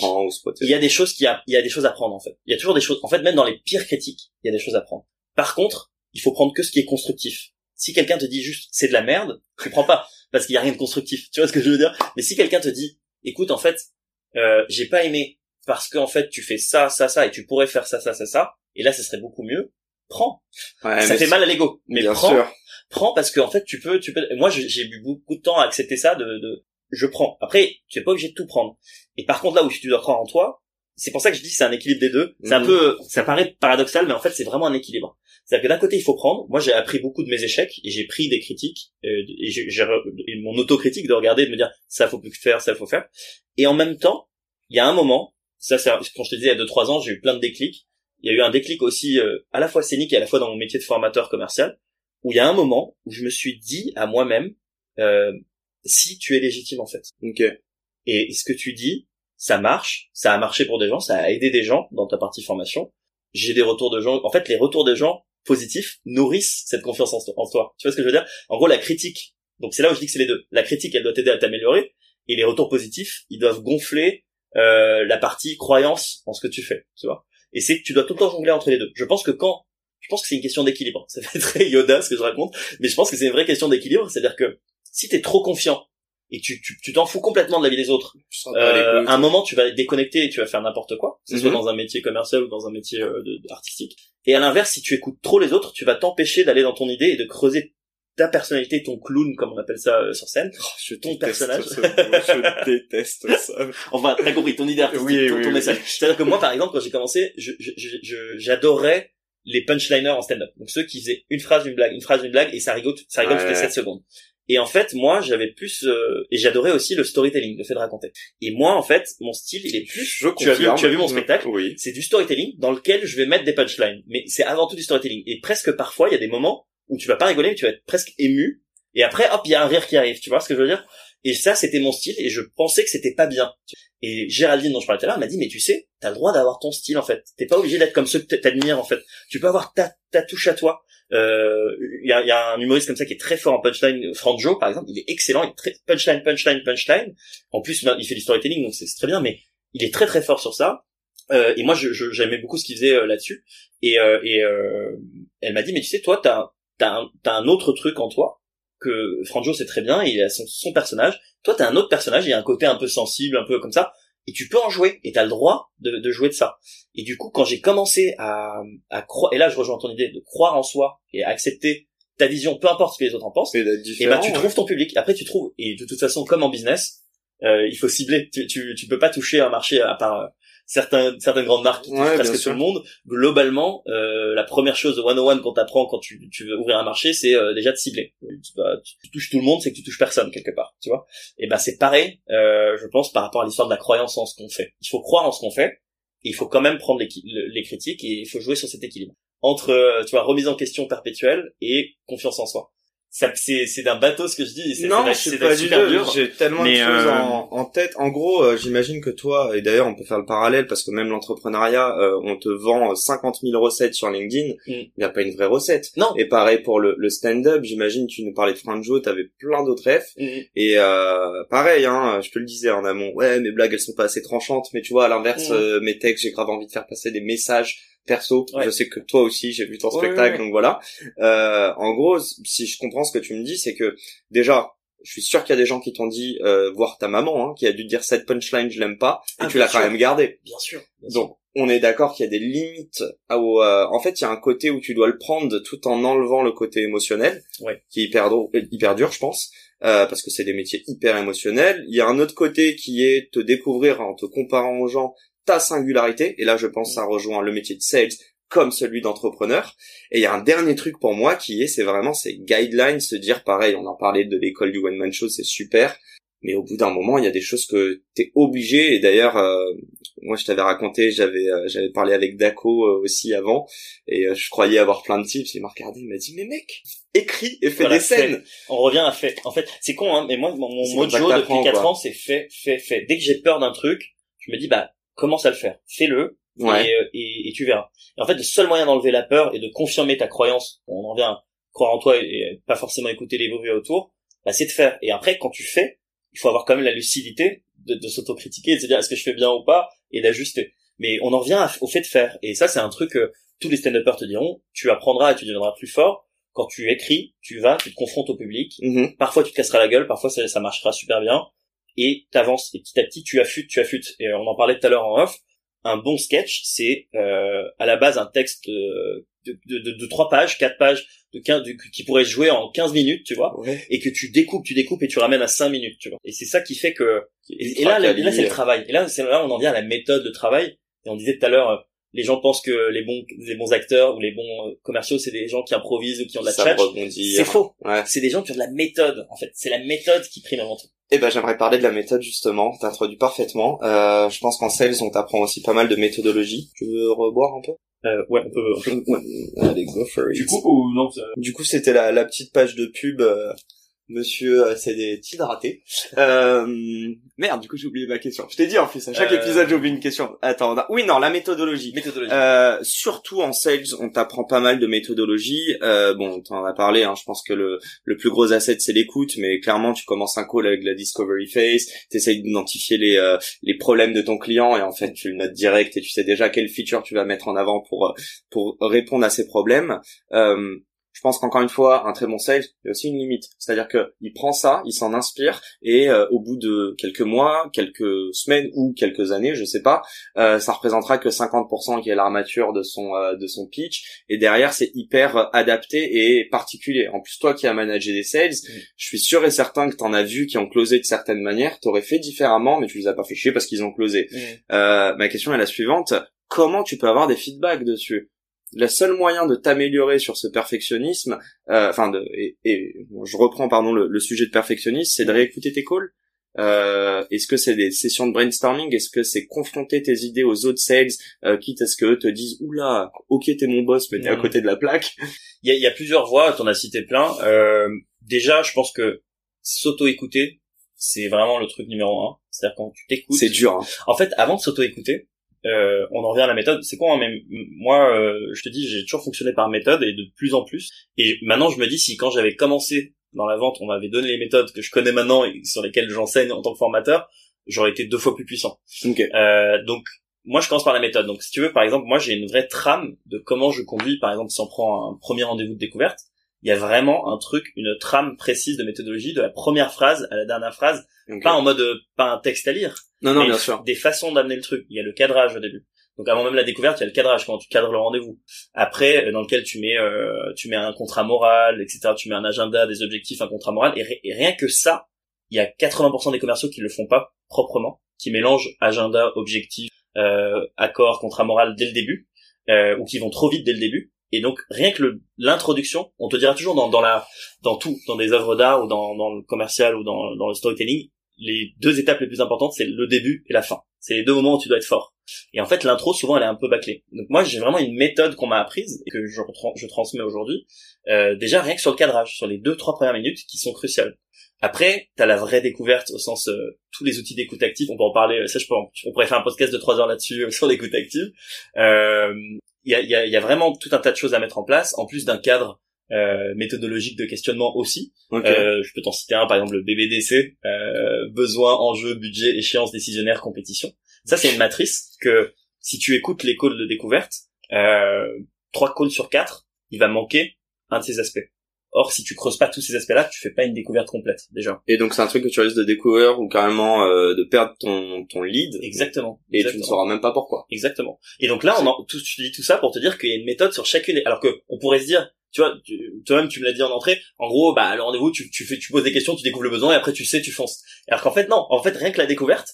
il y a des choses qui a, il y a des choses à prendre en fait. Il y a toujours des choses. En fait, même dans les pires critiques, il y a des choses à prendre. Par contre, il faut prendre que ce qui est constructif. Si quelqu'un te dit juste c'est de la merde, tu prends pas parce qu'il y a rien de constructif. Tu vois ce que je veux dire? Mais si quelqu'un te dit écoute en fait, euh, j'ai pas aimé parce qu'en fait tu fais ça, ça, ça et tu pourrais faire ça, ça, ça, ça et là ce serait beaucoup mieux, prends. ça fait mal à l'ego, mais prends, prends parce qu'en fait tu peux, tu peux. Moi j'ai eu beaucoup de temps à accepter ça, de, de je prends. Après tu es pas obligé de tout prendre. Et par contre là où tu dois croire en toi, c'est pour ça que je dis c'est un équilibre des deux. C'est un mhm. peu, ça paraît paradoxal, mais en fait c'est vraiment un équilibre. C'est-à-dire que d'un côté il faut prendre. Moi j'ai appris beaucoup de mes échecs et j'ai pris des critiques euh, et, j'ai, et mon autocritique de regarder de me dire ça faut plus faire, ça faut faire. Et en même temps, il y a un moment, ça c'est quand je te disais il y a deux trois ans j'ai eu plein de déclics il y a eu un déclic aussi euh, à la fois scénique et à la fois dans mon métier de formateur commercial, où il y a un moment où je me suis dit à moi-même, euh, si tu es légitime en fait. Ok. Et ce que tu dis, ça marche, ça a marché pour des gens, ça a aidé des gens dans ta partie formation. J'ai des retours de gens. En fait, les retours des gens positifs nourrissent cette confiance en, toi. Tu vois ce que je veux dire? En gros, la critique. Donc c'est là où je dis que c'est les deux. La critique, elle doit t'aider à t'améliorer, et les retours positifs, ils doivent gonfler euh, la partie croyance en ce que tu fais. Tu vois et c'est que tu dois tout le temps jongler entre les deux. Je pense que quand je pense que c'est une question d'équilibre. Ça fait très Yoda ce que je raconte, mais je pense que c'est une vraie question d'équilibre. C'est-à-dire que si t'es trop confiant et tu tu t'en fous complètement de la vie des autres, euh, à un moment tu vas être déconnecté et tu vas faire n'importe quoi, que ce soit Mhm. dans un métier commercial ou dans un métier euh, de- artistique. Et à l'inverse, si tu écoutes trop les autres, tu vas t'empêcher d'aller dans ton idée et de creuser ta personnalité, ton clown comme on appelle ça euh, sur scène. Oh, je ton personnage. ce mot, je déteste ça. Enfin, t'as compris ton idée artistique, Oui, ton, oui, ton oui. message. C'est-à-dire que moi, par exemple, quand j'ai commencé, je, je, je- je- j'adorais les punchliners en stand-up. Donc ceux qui faisaient une phrase, une blague, une phrase, une blague, et ça rigole, ça rigole toutes les Ouais. 7 secondes. Et en fait, moi, j'avais plus, euh, et j'adorais aussi le storytelling, le fait de raconter. Et moi, en fait, mon style, il est plus, Je tu as vu, tu as vu mon spectacle, Oui. c'est du storytelling dans lequel je vais mettre des punchlines. Mais c'est avant tout du storytelling. Et presque parfois, il y a des moments où tu vas pas rigoler, mais tu vas être presque ému. Et après, hop, il y a un rire qui arrive. Tu vois ce que je veux dire? Et ça, c'était mon style. Et je pensais que c'était pas bien. Et Géraldine, dont je parlais tout à l'heure, m'a dit, mais tu sais, t'as le droit d'avoir ton style, en fait. T'es pas obligé d'être comme ceux que t'admires, en fait. Tu peux avoir ta, ta touche à toi. Euh, Il y, a, y a un humoriste comme ça qui est très fort en punchline. Franjo, par exemple, il est excellent. Il est très punchline, punchline, punchline. En plus, il fait du storytelling, donc c'est très bien. Mais il est très très fort sur ça. Euh, et moi, je- je- j'aimais beaucoup ce qu'il faisait euh, là-dessus. Et, euh, et euh, elle m'a dit, mais tu sais, toi, t'as t'as un, t'as un autre truc en toi que Franjo c'est très bien. Il a son, son personnage. Toi, t'as un autre personnage. Il y a un côté un peu sensible, un peu comme ça. Et tu peux en jouer. Et t'as le droit de, de jouer de ça. Et du coup, quand j'ai commencé à, à croire, et là, je rejoins ton idée de croire en soi et à accepter ta vision, peu importe ce que les autres en pensent. Et Et bah, tu ouais. trouves ton public. Après, tu trouves. Et de toute façon, comme en business, euh, il faut cibler. Tu, tu, tu peux pas toucher un marché à part euh, certains, certaines grandes marques qui touchent Ouais, presque tout le monde. Globalement, euh, la première chose de 101 qu'on t'apprend quand tu, tu veux ouvrir un marché, c'est euh, déjà de cibler. Tu, bah, tu- tu touches tout le monde, c'est que tu touches personne quelque part. Tu vois. Et ben c'est pareil, euh, je pense, par rapport à l'histoire de la croyance en ce qu'on fait. Il faut croire en ce qu'on fait. Et il faut quand même prendre les, les critiques et il faut jouer sur cet équilibre entre, euh, tu vois, remise en question perpétuelle et confiance en soi. Ça, c'est, c'est d'un bateau ce que je dis. Non, c'est, pas du tout. dur. J'ai tellement Mais, de choses euh, en, en tête. En gros, euh, j'imagine que toi, et d'ailleurs, on peut faire le parallèle parce que même l'entrepreneuriat, euh, on te vend euh, 50 000 recettes sur LinkedIn. Mm. Il n'y a pas une vraie recette. Non. Et pareil pour le, le stand-up. J'imagine, tu nous parlais de Franjo, t'avais plein d'autres F. Mhm. Et euh, pareil, hein, je te le disais en amont. Ouais, mes blagues, elles sont pas assez tranchantes. Mais tu vois, à l'inverse, Mm. mes textes, j'ai grave envie de faire passer des messages perso. Ouais. Je sais que toi aussi, j'ai vu ton Ouais, spectacle, donc voilà. Euh, en gros, si je comprends ce que tu me dis, c'est que déjà, je suis sûr qu'il y a des gens qui t'ont dit, euh, voir ta maman, hein, qui a dû te dire cette punchline, je l'aime pas, et Ah, tu l'as quand même gardée. Bien sûr. bien sûr. Donc, on est d'accord qu'il y a des limites. à- au, euh, en fait, il y a un côté où tu dois le prendre tout en enlevant le côté émotionnel, Ouais. qui est hyper, drôle- hyper dur, je pense, euh, parce que c'est des métiers hyper émotionnels. Il y a un autre côté qui est te découvrir en te comparant aux gens ta singularité, et là, je pense que ça rejoint le métier de sales comme celui d'entrepreneur. Et il y a un dernier truc pour moi qui est, c'est vraiment ces guidelines, se dire pareil, on en parlait de l'école du one man show, c'est super. Mais au bout d'un moment, il y a des choses que t'es obligé. Et d'ailleurs, euh, moi, je t'avais raconté, j'avais euh, j'avais parlé avec Daco euh, aussi avant, et euh, je croyais avoir plein de tips. Il m'a regardé, il m'a dit, mais mec, écris et fais Voilà, des scènes. On revient à fait. En fait, c'est con, hein, mais moi, mon, mojo depuis t'apprends, 4 quoi. ans, c'est fait, fait, fait. Dès que j'ai peur d'un truc, je me dis, bah, commence à le faire. Fais-le. Ouais. Et, euh, et, et tu verras. Et en fait, le seul moyen d'enlever la peur et de confirmer ta croyance, on en revient à croire en toi et, et pas forcément écouter les bruits autour, bah, c'est de faire. Et après, quand tu fais, il faut avoir quand même la lucidité de, de s'autocritiquer et de se dire est-ce que je fais bien ou pas et d'ajuster. Mais on en revient à- au fait de faire. Et ça, c'est un truc que tous les stand-uppers te diront, tu apprendras et tu deviendras plus fort. Quand tu écris, tu vas, tu te confrontes au public. Mhm. Parfois, tu te casseras la gueule, parfois, ça, ça marchera super bien. Et t'avances. Et petit à petit, tu affûtes, tu affûtes. Et on en parlait tout à l'heure en off. Un bon sketch, c'est euh, à la base un texte euh, de, de, de, de 3 pages, 4 pages, de 15, de- qui pourrait se jouer en 15 minutes, tu vois Ouais. et que tu découpes, tu découpes et tu ramènes à 5 minutes, tu vois. Et c'est ça qui fait que et, et là, le- là c'est le travail. Et là, c'est là on en vient à la méthode de travail. Et on disait tout à l'heure, euh, les gens pensent que les bons les bons acteurs ou les bons euh, commerciaux, c'est des gens qui improvisent ou qui ont de la rebondit. C'est faux. Ouais. C'est des gens qui ont de la méthode. En fait, c'est la méthode qui prime avant tout. Eh ben, j'aimerais parler de la méthode justement. T'introduis parfaitement. Euh, je pense qu'en sales, on t'apprend aussi pas mal de méthodologie. Tu veux reboire un peu? Euh, ouais, on peut- Ouais. Allez, go for it. Du coup ou non ça- Du coup, c'était la, la petite page de pub euh, Monsieur euh, c'est des hydraté. Euh, merde, du coup j'ai oublié ma question. Je t'ai dit en plus, à chaque Euh, épisode j'ai oublié une question. Attends, on a- oui non, la méthodologie. Méthodologie. Euh, surtout en sales, on t'apprend pas mal de méthodologie. Euh, bon, t'en as parlé. Hein, je pense que le, le plus gros asset c'est l'écoute, mais clairement tu commences un call avec la discovery phase, t'essayes d'identifier les euh, les problèmes de ton client et en fait tu le notes direct et tu sais déjà quelle feature tu vas mettre en avant pour euh, pour répondre à ces problèmes. Euh, je pense qu'encore une fois, un très bon sales, il y a aussi une limite. C'est-à-dire que il prend ça, il s'en inspire, et euh, au bout de quelques mois, quelques semaines ou quelques années, je sais pas, euh, ça représentera que 50% qui est l'armature de son euh, de son pitch, et derrière c'est hyper adapté et particulier. En plus, toi qui as managé des sales, je suis sûr et certain que t'en as vu qui ont closé de certaines manières, t'aurais fait différemment, mais tu les as pas fait chier parce qu'ils ont closé. Euh, ma question est la suivante comment tu peux avoir des feedbacks dessus? Le seul moyen de t'améliorer sur ce perfectionnisme, euh, enfin, de, et, et je reprends pardon le, le sujet de perfectionnisme, c'est de réécouter tes calls. Euh, est-ce que c'est des sessions de brainstorming? Est-ce que c'est confronter tes idées aux autres sales, euh, quitte à ce que eux te disent oula, ok t'es mon boss, mais t'es à Mhm. côté de la plaque? Il y a, y a plusieurs voies, t'en as cité plein. Euh, déjà, je pense que s'auto-écouter, c'est vraiment le truc numéro un. C'est-à-dire quand tu t'écoutes. C'est dur. Hein. En fait, avant de s'auto-écouter, euh, on en revient à la méthode. C'est quoi hein, même Moi, euh, je te dis, j'ai toujours fonctionné par méthode et de plus en plus. Et maintenant, je me dis, si quand j'avais commencé dans la vente, on m'avait donné les méthodes que je connais maintenant et sur lesquelles j'enseigne en tant que formateur, j'aurais été deux fois plus puissant. Ok. Euh, donc moi je commence par la méthode. Donc si tu veux par exemple moi j'ai une vraie trame de comment je conduis par exemple si on prend un premier rendez-vous de découverte, il y a vraiment un truc, une trame précise de méthodologie de la première phrase à la dernière phrase, ok. pas en mode euh, pas un texte à lire, Non non mais bien sûr. des façons d'amener le truc. Il y a le cadrage au début. Donc avant même la découverte, il y a le cadrage quand tu cadres le rendez-vous. Après, euh, dans lequel tu mets, euh, tu mets un contrat moral, etc. Tu mets un agenda, des objectifs, un contrat moral. Et, et rien que ça, il y a 80% des commerciaux qui le font pas proprement, qui mélangent agenda, objectif, euh, accord, contrat moral dès le début, euh, ou qui vont trop vite dès le début. Et donc rien que l'introduction, on te dira toujours dans, dans la, dans tout, dans des œuvres d'art ou dans, dans le commercial ou dans, dans le storytelling, les deux étapes les plus importantes, c'est le début et la fin. C'est les deux moments où tu dois être fort. Et en fait, l'intro, souvent, elle est un peu bâclée. Donc moi, j'ai vraiment une méthode qu'on m'a apprise et que je, je transmets aujourd'hui. Euh, déjà, rien que sur le cadrage, sur les deux, trois premières minutes qui sont cruciales. Après, t'as la vraie découverte au sens euh, tous les outils d'écoute active. On peut en parler. Ça, je peux. on pourrait faire un podcast de trois heures là-dessus euh, sur l'écoute active. Il y, a, y, a, y a vraiment tout un tas de choses à mettre en place, en plus d'un cadre euh, méthodologique de questionnement aussi. Ok. Euh, je peux t'en citer un, par exemple le BBDC, euh, besoin, enjeu, budget, échéance, décisionnaire, compétition. Ça, c'est une matrice que si tu écoutes les calls de découverte, euh, trois calls sur quatre, il va manquer un de ces aspects. Or, si tu creuses pas tous ces aspects-là, tu fais pas une découverte complète déjà. Et donc c'est un truc que tu risques de découvrir ou carrément euh, de perdre ton ton lead. Exactement. Et tu ne sauras même pas pourquoi. Exactement. Et donc là, on en, tout, te dis tout ça pour te dire qu'il y a une méthode sur chacune. Alors que on pourrait se dire, tu vois, tu- toi-même tu me l'as dit en entrée. En gros, bah le rendez-vous, tu, tu fais, tu poses des questions, tu découvres le besoin et après tu sais, tu fonces. Alors qu'en fait non. En fait, rien que la découverte,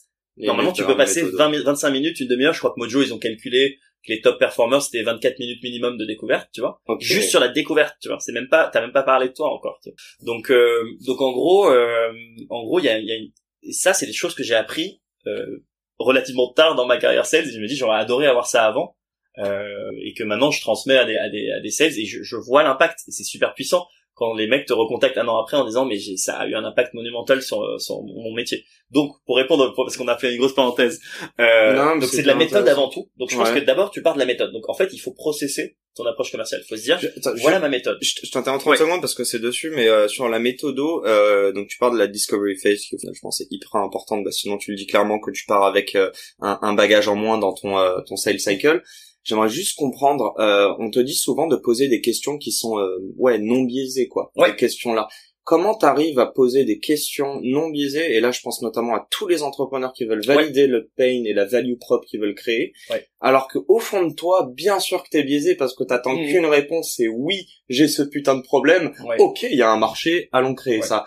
normalement tu peux passer méthode. 20, mi- 25 minutes, une demi-heure. Je crois que Mojo ils ont calculé que les top performers c'était 24 minutes minimum de découverte, tu vois. Juste sur la découverte, tu vois. C'est même pas, t'as même pas parlé de toi encore. tu vois. Donc, euh, donc en gros, euh, en gros, il y a, y a une... et ça, c'est des choses que j'ai appris euh, relativement tard dans ma carrière sales. Et je me dis, j'aurais adoré avoir ça avant, euh, et que maintenant je transmets à des, à des, à des sales et je, je vois l'impact. Et c'est super puissant quand les mecs te recontactent un an après en disant, mais j'ai, ça a eu un impact monumental sur, sur mon métier. Donc, pour répondre, parce qu'on a fait une grosse parenthèse, euh, Non, donc c'est de la méthode avant tout. Donc, je pense que d'abord tu pars de la méthode. Donc, en fait, il faut processer ton approche commerciale. Il faut se dire, Je- attends, je- voilà ma méthode. Je, je t'interromps 30 Ouais. secondes parce que c'est dessus, mais euh, sur la méthodo, euh, donc tu parles de la discovery phase, qui au final, je pense est hyper importante, bah, sinon tu le dis clairement que tu pars avec euh, un, un bagage en moins dans ton euh, ton sales cycle. J'aimerais juste comprendre, euh, on te dit souvent de poser des questions qui sont euh, ouais non biaisées quoi, Ouais. ces questions là. Comment t'arrives à poser des questions non biaisées? Et là, je pense notamment à tous les entrepreneurs qui veulent valider le pain et la value propre qu'ils veulent créer. Ouais. Alors que au fond de toi, bien sûr que t'es biaisé parce que t'attends Mhm. qu'une réponse, c'est oui, j'ai ce putain de problème. Ouais. Ok, il y a un marché, allons créer ça.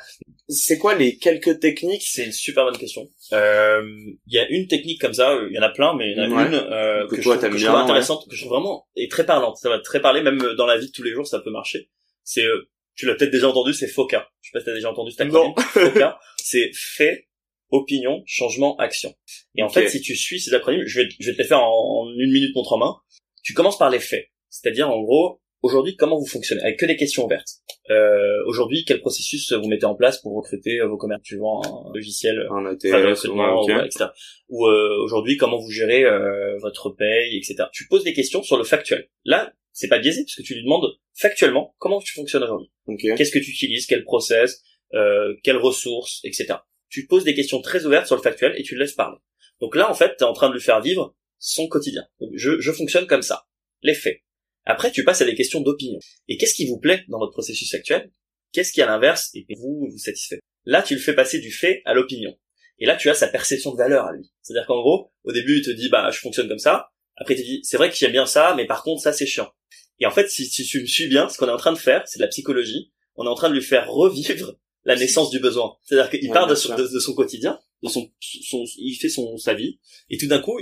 C'est quoi les quelques techniques? C'est une super bonne question. Euh, Il y a une technique comme ça, il y en a plein, mais il y en a Ouais. une euh, Que que, toi, je, trouve- que je ouais. intéressante, que je trouve vraiment et très parlante. Ça va très parler, même euh, dans la vie de tous les jours, ça peut marcher. C'est, euh, tu l'as peut-être déjà entendu, c'est FOCA. Je sais pas si t'as déjà entendu cet acronyme. FOCA, c'est fait, opinion, changement, action. Et en fait, si tu suis ces acronymes, je vais, je vais te les faire en, en une minute montre en main. Tu commences par les faits. C'est-à-dire, en gros, aujourd'hui comment vous fonctionnez? Avec que des questions ouvertes. Euh, aujourd'hui, quel processus vous mettez en place pour recruter vos commerces Tu vends un logiciel, Un enfin, de ATS, ouais, etc. Ou euh, aujourd'hui, comment vous gérez euh, votre paye, etc. Tu poses des questions sur le factuel. Là, c'est pas biaisé parce que tu lui demandes factuellement comment tu fonctionnes aujourd'hui. Ok. Qu'est-ce que tu utilises, quel process, euh, quelles ressources, etc. Tu poses des questions très ouvertes sur le factuel et tu le laisses parler. Donc là, en fait, tu es en train de lui faire vivre son quotidien. Donc, je, je fonctionne comme ça. Les faits. Après, tu passes à des questions d'opinion. Et qu'est-ce qui vous plaît dans votre processus actuel? Qu'est-ce qui, à l'inverse, et vous vous satisfait? Là, tu le fais passer du fait à l'opinion. Et là, tu as sa perception de valeur à lui. C'est-à-dire qu'en gros, au début, il te dit, bah, je fonctionne comme ça. Après, il te dit, c'est vrai que j'aime bien ça, mais par contre, ça, c'est chiant. Et en fait, si, si tu me suis bien, ce qu'on est en train de faire, c'est de la psychologie. On est en train de lui faire revivre la naissance du besoin. C'est-à-dire qu'il Ouais, part de son, de son quotidien, de son, son, il fait son, sa vie, et tout d'un coup,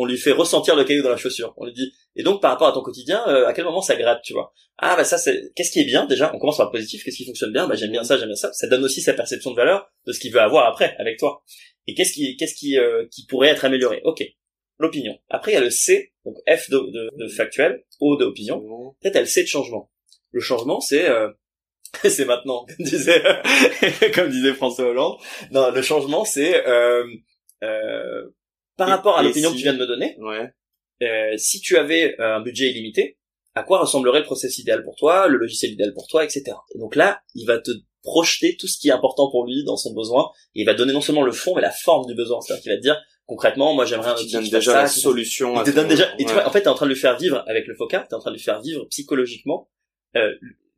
on lui fait ressentir le caillou dans la chaussure. On lui dit, et donc par rapport à ton quotidien, euh, à quel moment ça gratte, tu vois? Ah bah ça c'est, qu'est-ce qui est bien déjà? On commence par le positif, qu'est-ce qui fonctionne bien? Bah j'aime bien ça, j'aime bien ça. Ça donne aussi sa perception de valeur de ce qu'il veut avoir après avec toi. Et qu'est-ce qui, qu'est-ce qui, euh, qui pourrait être amélioré? Ok, l'opinion. Après il y a le C, donc F de, de, de factuel, O de opinion. Peut-être elle C de changement. Le changement c'est euh, c'est maintenant, comme disait comme disait François Hollande. Non, le changement c'est euh, euh, par Et- rapport à l'opinion si- que tu viens de me donner. Ouais. Euh, si tu avais euh, un budget illimité, à quoi ressemblerait le process idéal pour toi, le logiciel idéal pour toi, etc. Et donc là, il va te projeter tout ce qui est important pour lui dans son besoin, et il va donner non seulement le fond, mais la forme du besoin. C'est-à-dire qu'il va te dire, concrètement, moi j'aimerais un outil fasse déjà ça, la solution. il te donne déjà, et tu vois, en fait, t'es en train de le faire vivre avec le FOCA, t'es en train de le faire vivre psychologiquement, euh,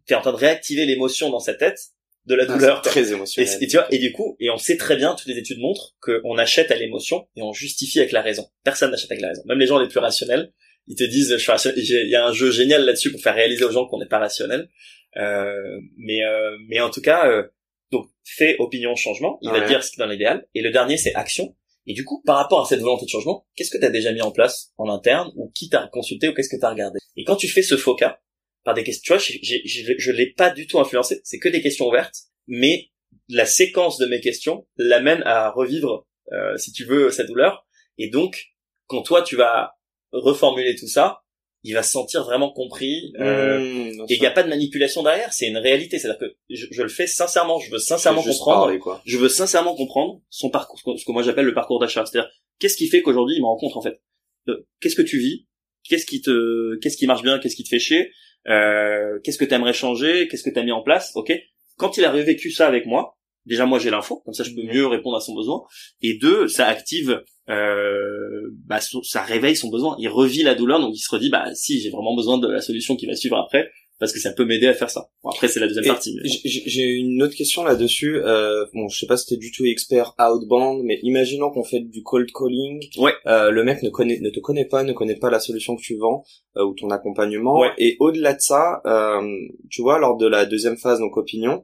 t'es en train de réactiver l'émotion dans sa tête de la Ah, douleur. très émotionnel. et tu vois, et du coup, et on sait très bien, toutes les études montrent qu'on achète à l'émotion et on justifie avec la raison. Personne n'achète avec la raison. Même les gens les plus rationnels, ils te disent, je suis rationnel. Il y a un jeu génial là-dessus pour faire réaliser aux gens qu'on n'est pas rationnel. Euh, mais, euh, mais en tout cas, euh, donc fait opinion changement. Il va Ouais. dire ce qui est dans l'idéal. Et le dernier, c'est action. Et du coup, par rapport à cette volonté de changement, qu'est-ce que tu as déjà mis en place en interne ou qui t'a consulté ou qu'est-ce que tu as regardé? Et quand tu fais ce FOCA, par des questions, tu vois, j'ai- j'ai- je l'ai pas du tout influencé. C'est que des questions ouvertes, mais la séquence de mes questions l'amène à revivre, euh, si tu veux, sa douleur. Et donc, quand toi, tu vas reformuler tout ça, il va se sentir vraiment compris. Euh, Mmh, et il n'y a pas de manipulation derrière, c'est une réalité. C'est-à-dire que je, je le fais sincèrement, je veux sincèrement comprendre. parler, quoi. Je veux sincèrement comprendre son parcours, ce que- ce que moi j'appelle le parcours d'achat. C'est-à-dire, qu'est-ce qui fait qu'aujourd'hui il me rencontre en fait? Euh, Qu'est-ce que tu vis? Qu'est-ce qui te, qu'est-ce qui marche bien? Qu'est-ce qui te fait chier? Euh, Qu'est-ce que tu aimerais changer? Qu'est-ce que tu as mis en place? Ok. Quand il a revécu ça avec moi, déjà moi j'ai l'info, comme ça je peux mieux répondre à son besoin. Et deux, ça active, euh, bah, ça réveille son besoin. Il revit la douleur, donc il se redit, bah si j'ai vraiment besoin de la solution qui va suivre après, parce que ça peut m'aider à faire ça. Bon, après c'est la deuxième Et partie. mais- J'ai une autre question là-dessus. Euh, bon, je sais pas si t'es du tout expert outbound, mais imaginons qu'on fait du cold calling. Ouais. Euh, le mec ne connaît, ne te connaît pas, ne connaît pas la solution que tu vends euh, ou ton accompagnement. Ouais. Et au-delà de ça, euh, tu vois, lors de la deuxième phase, donc opinion,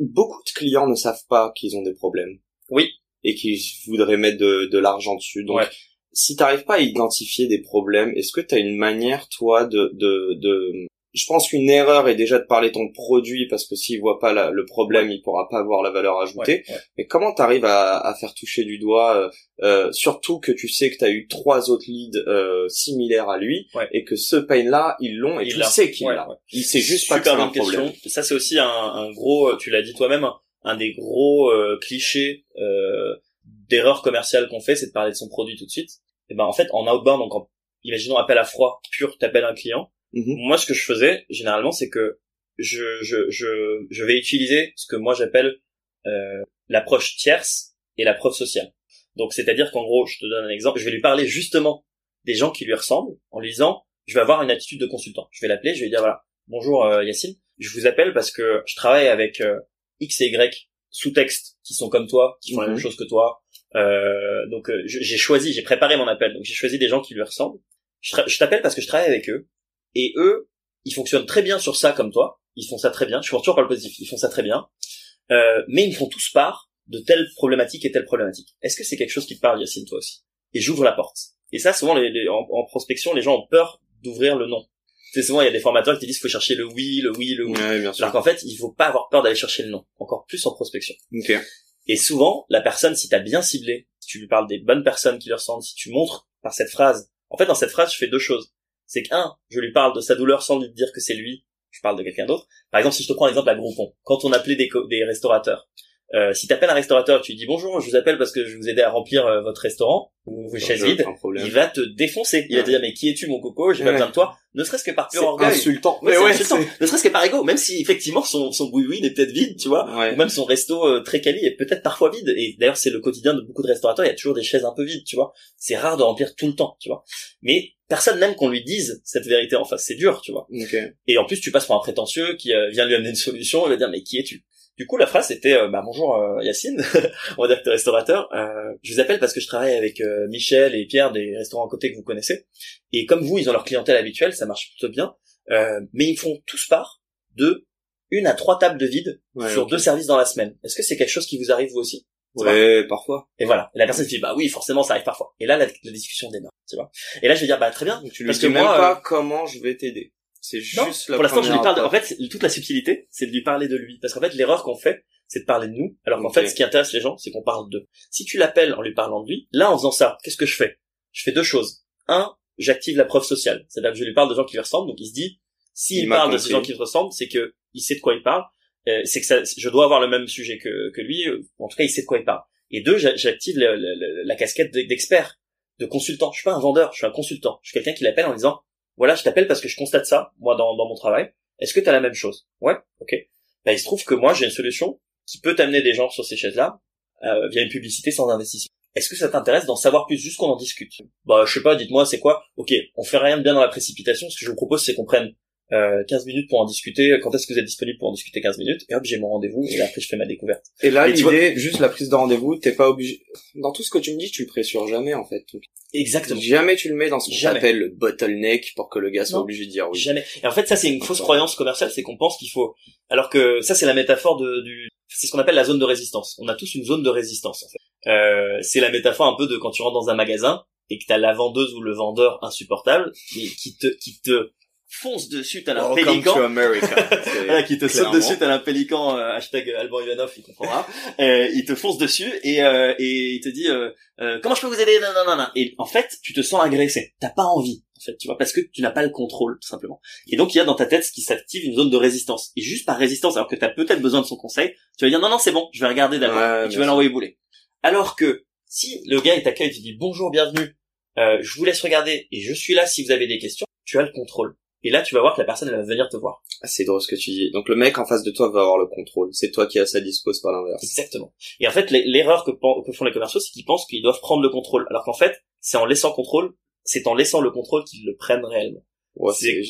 beaucoup de clients ne savent pas qu'ils ont des problèmes. Oui. Et qu'ils voudraient mettre de, de l'argent dessus. Donc, Ouais. si t'arrives pas à identifier des problèmes, est-ce que t'as une manière, toi, de, de, de je pense qu'une erreur est déjà de parler ton produit parce que s'il voit pas la- le problème, il pourra pas avoir la valeur ajoutée. Ouais, ouais. Mais comment t'arrives à, à faire toucher du doigt, euh, euh, surtout que tu sais que t'as eu trois autres leads euh, similaires à lui Ouais. et que ce pain-là ils l'ont et Il tu sais qu'il l'a. ouais. Il sait juste pas que Super c'est un problème. question. Ça c'est aussi un, un gros, tu l'as dit toi-même, un, des gros euh, clichés euh, d'erreur commerciale qu'on fait, c'est de parler de son produit tout de suite. Et ben en fait en outbound, donc en, imaginons appel à froid pur, t'appelles un client. Mhm. Moi ce que je faisais généralement c'est que je, je, je, je vais utiliser ce que moi j'appelle euh, l'approche tierce et la preuve sociale. Donc c'est-à-dire qu'en gros, je te donne un exemple, je vais lui parler justement des gens qui lui ressemblent en lui disant, je vais avoir une attitude de consultant. Je vais l'appeler, je vais lui dire voilà, bonjour euh, Yacine, je vous appelle parce que je travaille avec euh, X et Y sous-texte qui sont comme toi, qui font la même chose que toi. Euh, donc j'ai choisi, j'ai préparé mon appel, donc j'ai choisi des gens qui lui ressemblent. Je t'appelle parce que je travaille avec eux et eux, ils fonctionnent très bien sur ça comme toi. Ils font ça très bien. Je pense toujours par le positif. Ils font ça très bien, euh, mais ils me font tous part de telle problématique et telle problématique. Est-ce que c'est quelque chose qui te parle, Yacine, toi aussi? Et j'ouvre la porte. Et ça, souvent, les, les- en, en prospection, les gens ont peur d'ouvrir le non. C'est souvent, il y a des formateurs qui te disent, faut chercher le oui, le oui, le oui. Ouais, bien sûr. Alors qu'en fait, il faut pas avoir peur d'aller chercher le non. Encore plus en prospection. Ok. Et souvent, la personne, si t'as bien ciblé, si tu lui parles des bonnes personnes qui lui ressemblent, si tu montres par cette phrase, en fait, dans cette phrase, je fais deux choses. C'est qu'un, je lui parle de sa douleur sans lui dire que c'est lui, je parle de quelqu'un d'autre. Par exemple, si je te prends l'exemple à Groupon, quand on appelait des, des restaurateurs, euh, si t'appelles un restaurateur, tu lui dis bonjour, je vous appelle parce que je vous aidais à remplir euh, votre restaurant ou vos chaises vides, il va te défoncer. Il va te dire mais qui es-tu mon coco? J'ai pas besoin de toi. Ne serait-ce que par pur orgueil. Insultant. Mais ouais, insultant. Ne serait-ce que par ego, même si effectivement son son est peut-être vide, tu vois, ou même son resto euh, très quali est peut-être parfois vide. Et d'ailleurs c'est le quotidien de beaucoup de restaurateurs. Il y a toujours des chaises un peu vides, tu vois. C'est rare de remplir tout le temps, tu vois. Mais personne n'aime qu'on lui dise cette vérité en face. C'est dur, tu vois. Et en plus tu passes pour un prétentieux qui vient lui amener une solution. Il va dire mais qui es-tu? Du coup, la phrase c'était euh, bah, bonjour euh, Yacine, on va dire que t'es restaurateur. Euh, je vous appelle parce que je travaille avec Michel et Pierre des restaurants à côté que vous connaissez. Et comme vous, ils ont leur clientèle habituelle, ça marche plutôt bien. mais ils font tous part de une à trois tables de vide sur deux services dans la semaine. Est-ce que c'est quelque chose qui vous arrive vous aussi? Ouais, parfois. Et voilà. Et la personne se dit bah oui, forcément, ça arrive parfois. Et là, la, discussion démarre, tu vois. Et là, je vais dire bah très bien. tu lui parce dis que même pas comment je vais t'aider. C'est juste Pour l'instant, je lui parle. En fait, toute la subtilité, c'est de lui parler de lui, parce qu'en fait, l'erreur qu'on fait, c'est de parler de nous, alors qu'en fait, ce qui intéresse les gens, c'est qu'on parle d'eux. Si tu l'appelles en lui parlant de lui, là, en faisant ça, qu'est-ce que je fais? Je fais deux choses. Un, j'active la preuve sociale, c'est-à-dire que je lui parle de gens qui lui ressemblent, donc il se dit, s'il parle de ces gens qui lui ressemblent, c'est que il sait de quoi il parle, euh, c'est que ça, je dois avoir le même sujet que, que lui, en tout cas, il sait de quoi il parle. Et deux, j'active la, la casquette d'expert, de consultant. Je suis pas un vendeur, je suis un consultant. Je suis quelqu'un qui l'appelle en disant, voilà, je t'appelle parce que je constate ça, moi, dans, dans mon travail. Est-ce que tu as la même chose? Ouais, ok. Ben, il se trouve que moi, j'ai une solution qui peut t'amener des gens sur ces chaises-là euh, via une publicité sans investissement. Est-ce que ça t'intéresse d'en savoir plus, juste qu'on en discute? Bah, je sais pas, dites-moi, c'est quoi? Ok, on fait rien de bien dans la précipitation. Ce que je vous propose, c'est qu'on prenne euh, 15 minutes pour en discuter. Quand est-ce que vous êtes disponible pour en discuter 15 minutes? Et hop, j'ai mon rendez-vous et après je fais ma découverte. Et là, l'idée, juste la prise de rendez-vous, t'es pas obligé. Dans tout ce que tu me dis, tu le pressures jamais en fait. Exactement. Jamais tu le mets dans ce qu'on appelle le bottleneck pour que le gars soit obligé de dire oui. Jamais. Et en fait, ça c'est une fausse croyance commerciale, c'est qu'on pense qu'il faut. Alors que ça c'est la métaphore de, du. C'est ce qu'on appelle la zone de résistance. On a tous une zone de résistance en fait. Euh, c'est la métaphore un peu de quand tu rentres dans un magasin et que t'as la vendeuse ou le vendeur insupportable qui te qui te fonce dessus, t'as un pélican. qui te saute dessus, t'as un pélican, euh, hashtag Alban Ivanov, il comprendra. euh, il te fonce dessus et, euh, et il te dit, euh, euh, comment je peux vous aider? Non, non, non, Et en fait, tu te sens agressé. T'as pas envie, en fait, tu vois, parce que tu n'as pas le contrôle, tout simplement. Et donc, il y a dans ta tête ce qui s'active une zone de résistance. Et juste par résistance, alors que t'as peut-être besoin de son conseil, tu vas dire, non, non, c'est bon, je vais regarder d'abord. et tu vas l'envoyer bouler. Alors que, si le gars il t'accueille, tu dis bonjour, bienvenue, euh, je vous laisse regarder et je suis là si vous avez des questions, tu as le contrôle. Et là, tu vas voir que la personne, elle va venir te voir. Ah, c'est drôle ce que tu dis. Donc le mec en face de toi va avoir le contrôle. C'est toi qui as sa dispose, pas l'inverse. Exactement. Et en fait, l'erreur que, que, font les commerciaux, c'est qu'ils pensent qu'ils doivent prendre le contrôle. Alors qu'en fait, c'est en laissant contrôle, c'est en laissant le contrôle qu'ils le prennent réellement c'est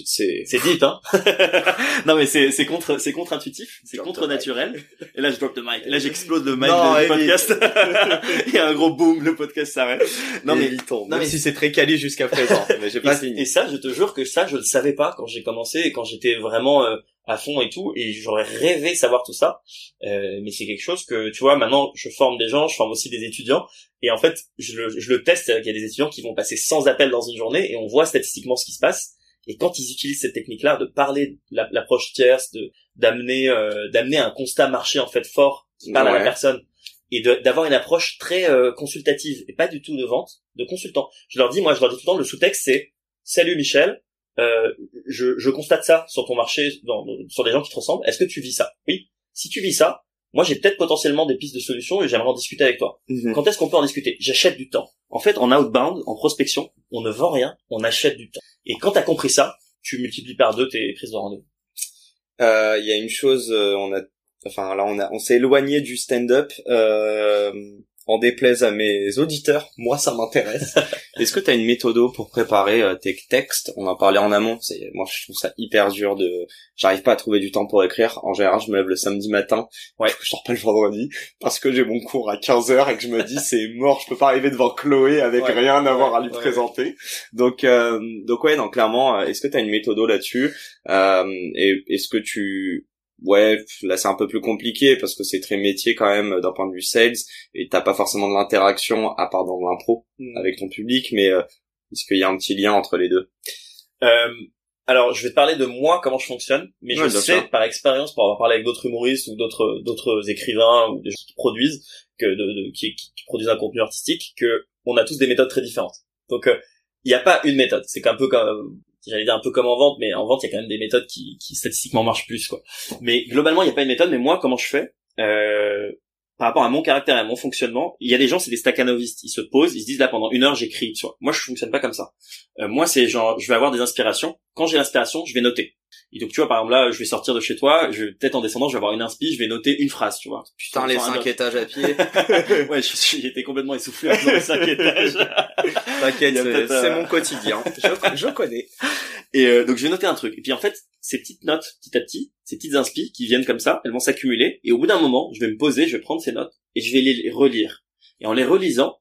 c'est deep hein. Non mais c'est c'est contre c'est contre intuitif c'est contre naturel et là je drop the mic. Là j'explose le mic du podcast. Il y a un gros boom le podcast s'arrête. Non mais il tombe non mais si c'est très quali jusqu'à présent mais j'ai pas et, fini. et ça je te jure que ça je le savais pas quand j'ai commencé et quand j'étais vraiment euh, à fond et tout. Et j'aurais rêvé savoir tout ça. Euh, mais c'est quelque chose que tu vois maintenant je forme des gens je forme aussi des étudiants. Et en fait je le, je le teste. Il y a des étudiants qui vont passer 100 appels dans une journée et on voit statistiquement ce qui se passe et quand ils utilisent cette technique-là de parler de l'approche tierce, de d'amener euh, d'amener un constat marché en fait fort qui parle à la personne et d'avoir une approche très euh, consultative et pas du tout de vente, de consultant. Je leur dis, moi, je leur dis tout le temps, le sous-texte c'est salut Michel, euh, je, je constate ça sur ton marché, dans, sur des gens qui te ressemblent. Est-ce que tu vis ça? Oui. Si tu vis ça, moi j'ai peut-être potentiellement des pistes de solutions et j'aimerais en discuter avec toi. Mhm. Quand est-ce qu'on peut en discuter? J'achète du temps. En fait, en outbound, en prospection, on ne vend rien, on achète du temps. Et quand t'as compris ça, tu multiplies par deux tes prises de rendez-vous. Euh, il y a une chose, euh, on a, enfin là on a, on s'est éloigné du stand-up. Euh, en déplaise à mes auditeurs, moi ça m'intéresse. Est-ce que tu as une méthode pour préparer euh, tes textes? On en parlait en amont, c'est moi je trouve ça hyper dur de j'arrive pas à trouver du temps pour écrire. En général, je me lève le samedi matin, ouais, je dors pas le vendredi. Parce que j'ai mon cours à 15h et que je me dis c'est mort, je peux pas arriver devant Chloé avec rien à avoir à lui présenter. Donc euh, donc ouais, donc clairement, euh, est-ce que tu as une méthode là-dessus? Euh, et est-ce que tu ouais, là c'est un peu plus compliqué parce que c'est très métier quand même d'un point de vue sales et t'as pas forcément de l'interaction à part dans l'impro mm. avec ton public, mais euh, est-ce qu'il y a un petit lien entre les deux? Euh, Alors je vais te parler de moi comment je fonctionne, mais je sais par expérience, pour avoir parlé avec d'autres humoristes ou d'autres d'autres écrivains ou des gens qui produisent que de, qui, qui, produisent un contenu artistique, que on a tous des méthodes très différentes. Donc euh, il n'y a pas une méthode. C'est un peu comme j'allais dire un peu comme en vente, mais en vente, il y a quand même des méthodes qui, statistiquement marchent plus, quoi. Mais globalement, il n'y a pas une méthode. Mais moi, comment je fais euh, par rapport à mon caractère et à mon fonctionnement, il y a des gens, c'est des staccanovistes. Ils se posent, ils se disent là pendant une heure, j'écris. Moi, je fonctionne pas comme ça. Euh, moi, c'est genre, je vais avoir des inspirations. Quand j'ai l'inspiration, je vais noter. Et donc tu vois par exemple là je vais sortir de chez toi, je peut-être en descendant je vais avoir une inspi, je vais noter une phrase, tu vois. Putain les cinq étages à pied. ouais, j'étais complètement essoufflé à les cinq étages. T'inquiète, c'est euh, mon quotidien. Je, je connais. Et euh, donc je vais noter un truc. Et puis en fait, ces petites notes, petit à petit, ces petites inspi qui viennent comme ça, elles vont s'accumuler. Et au bout d'un moment, je vais me poser, je vais prendre ces notes et je vais les relire. Et en les relisant,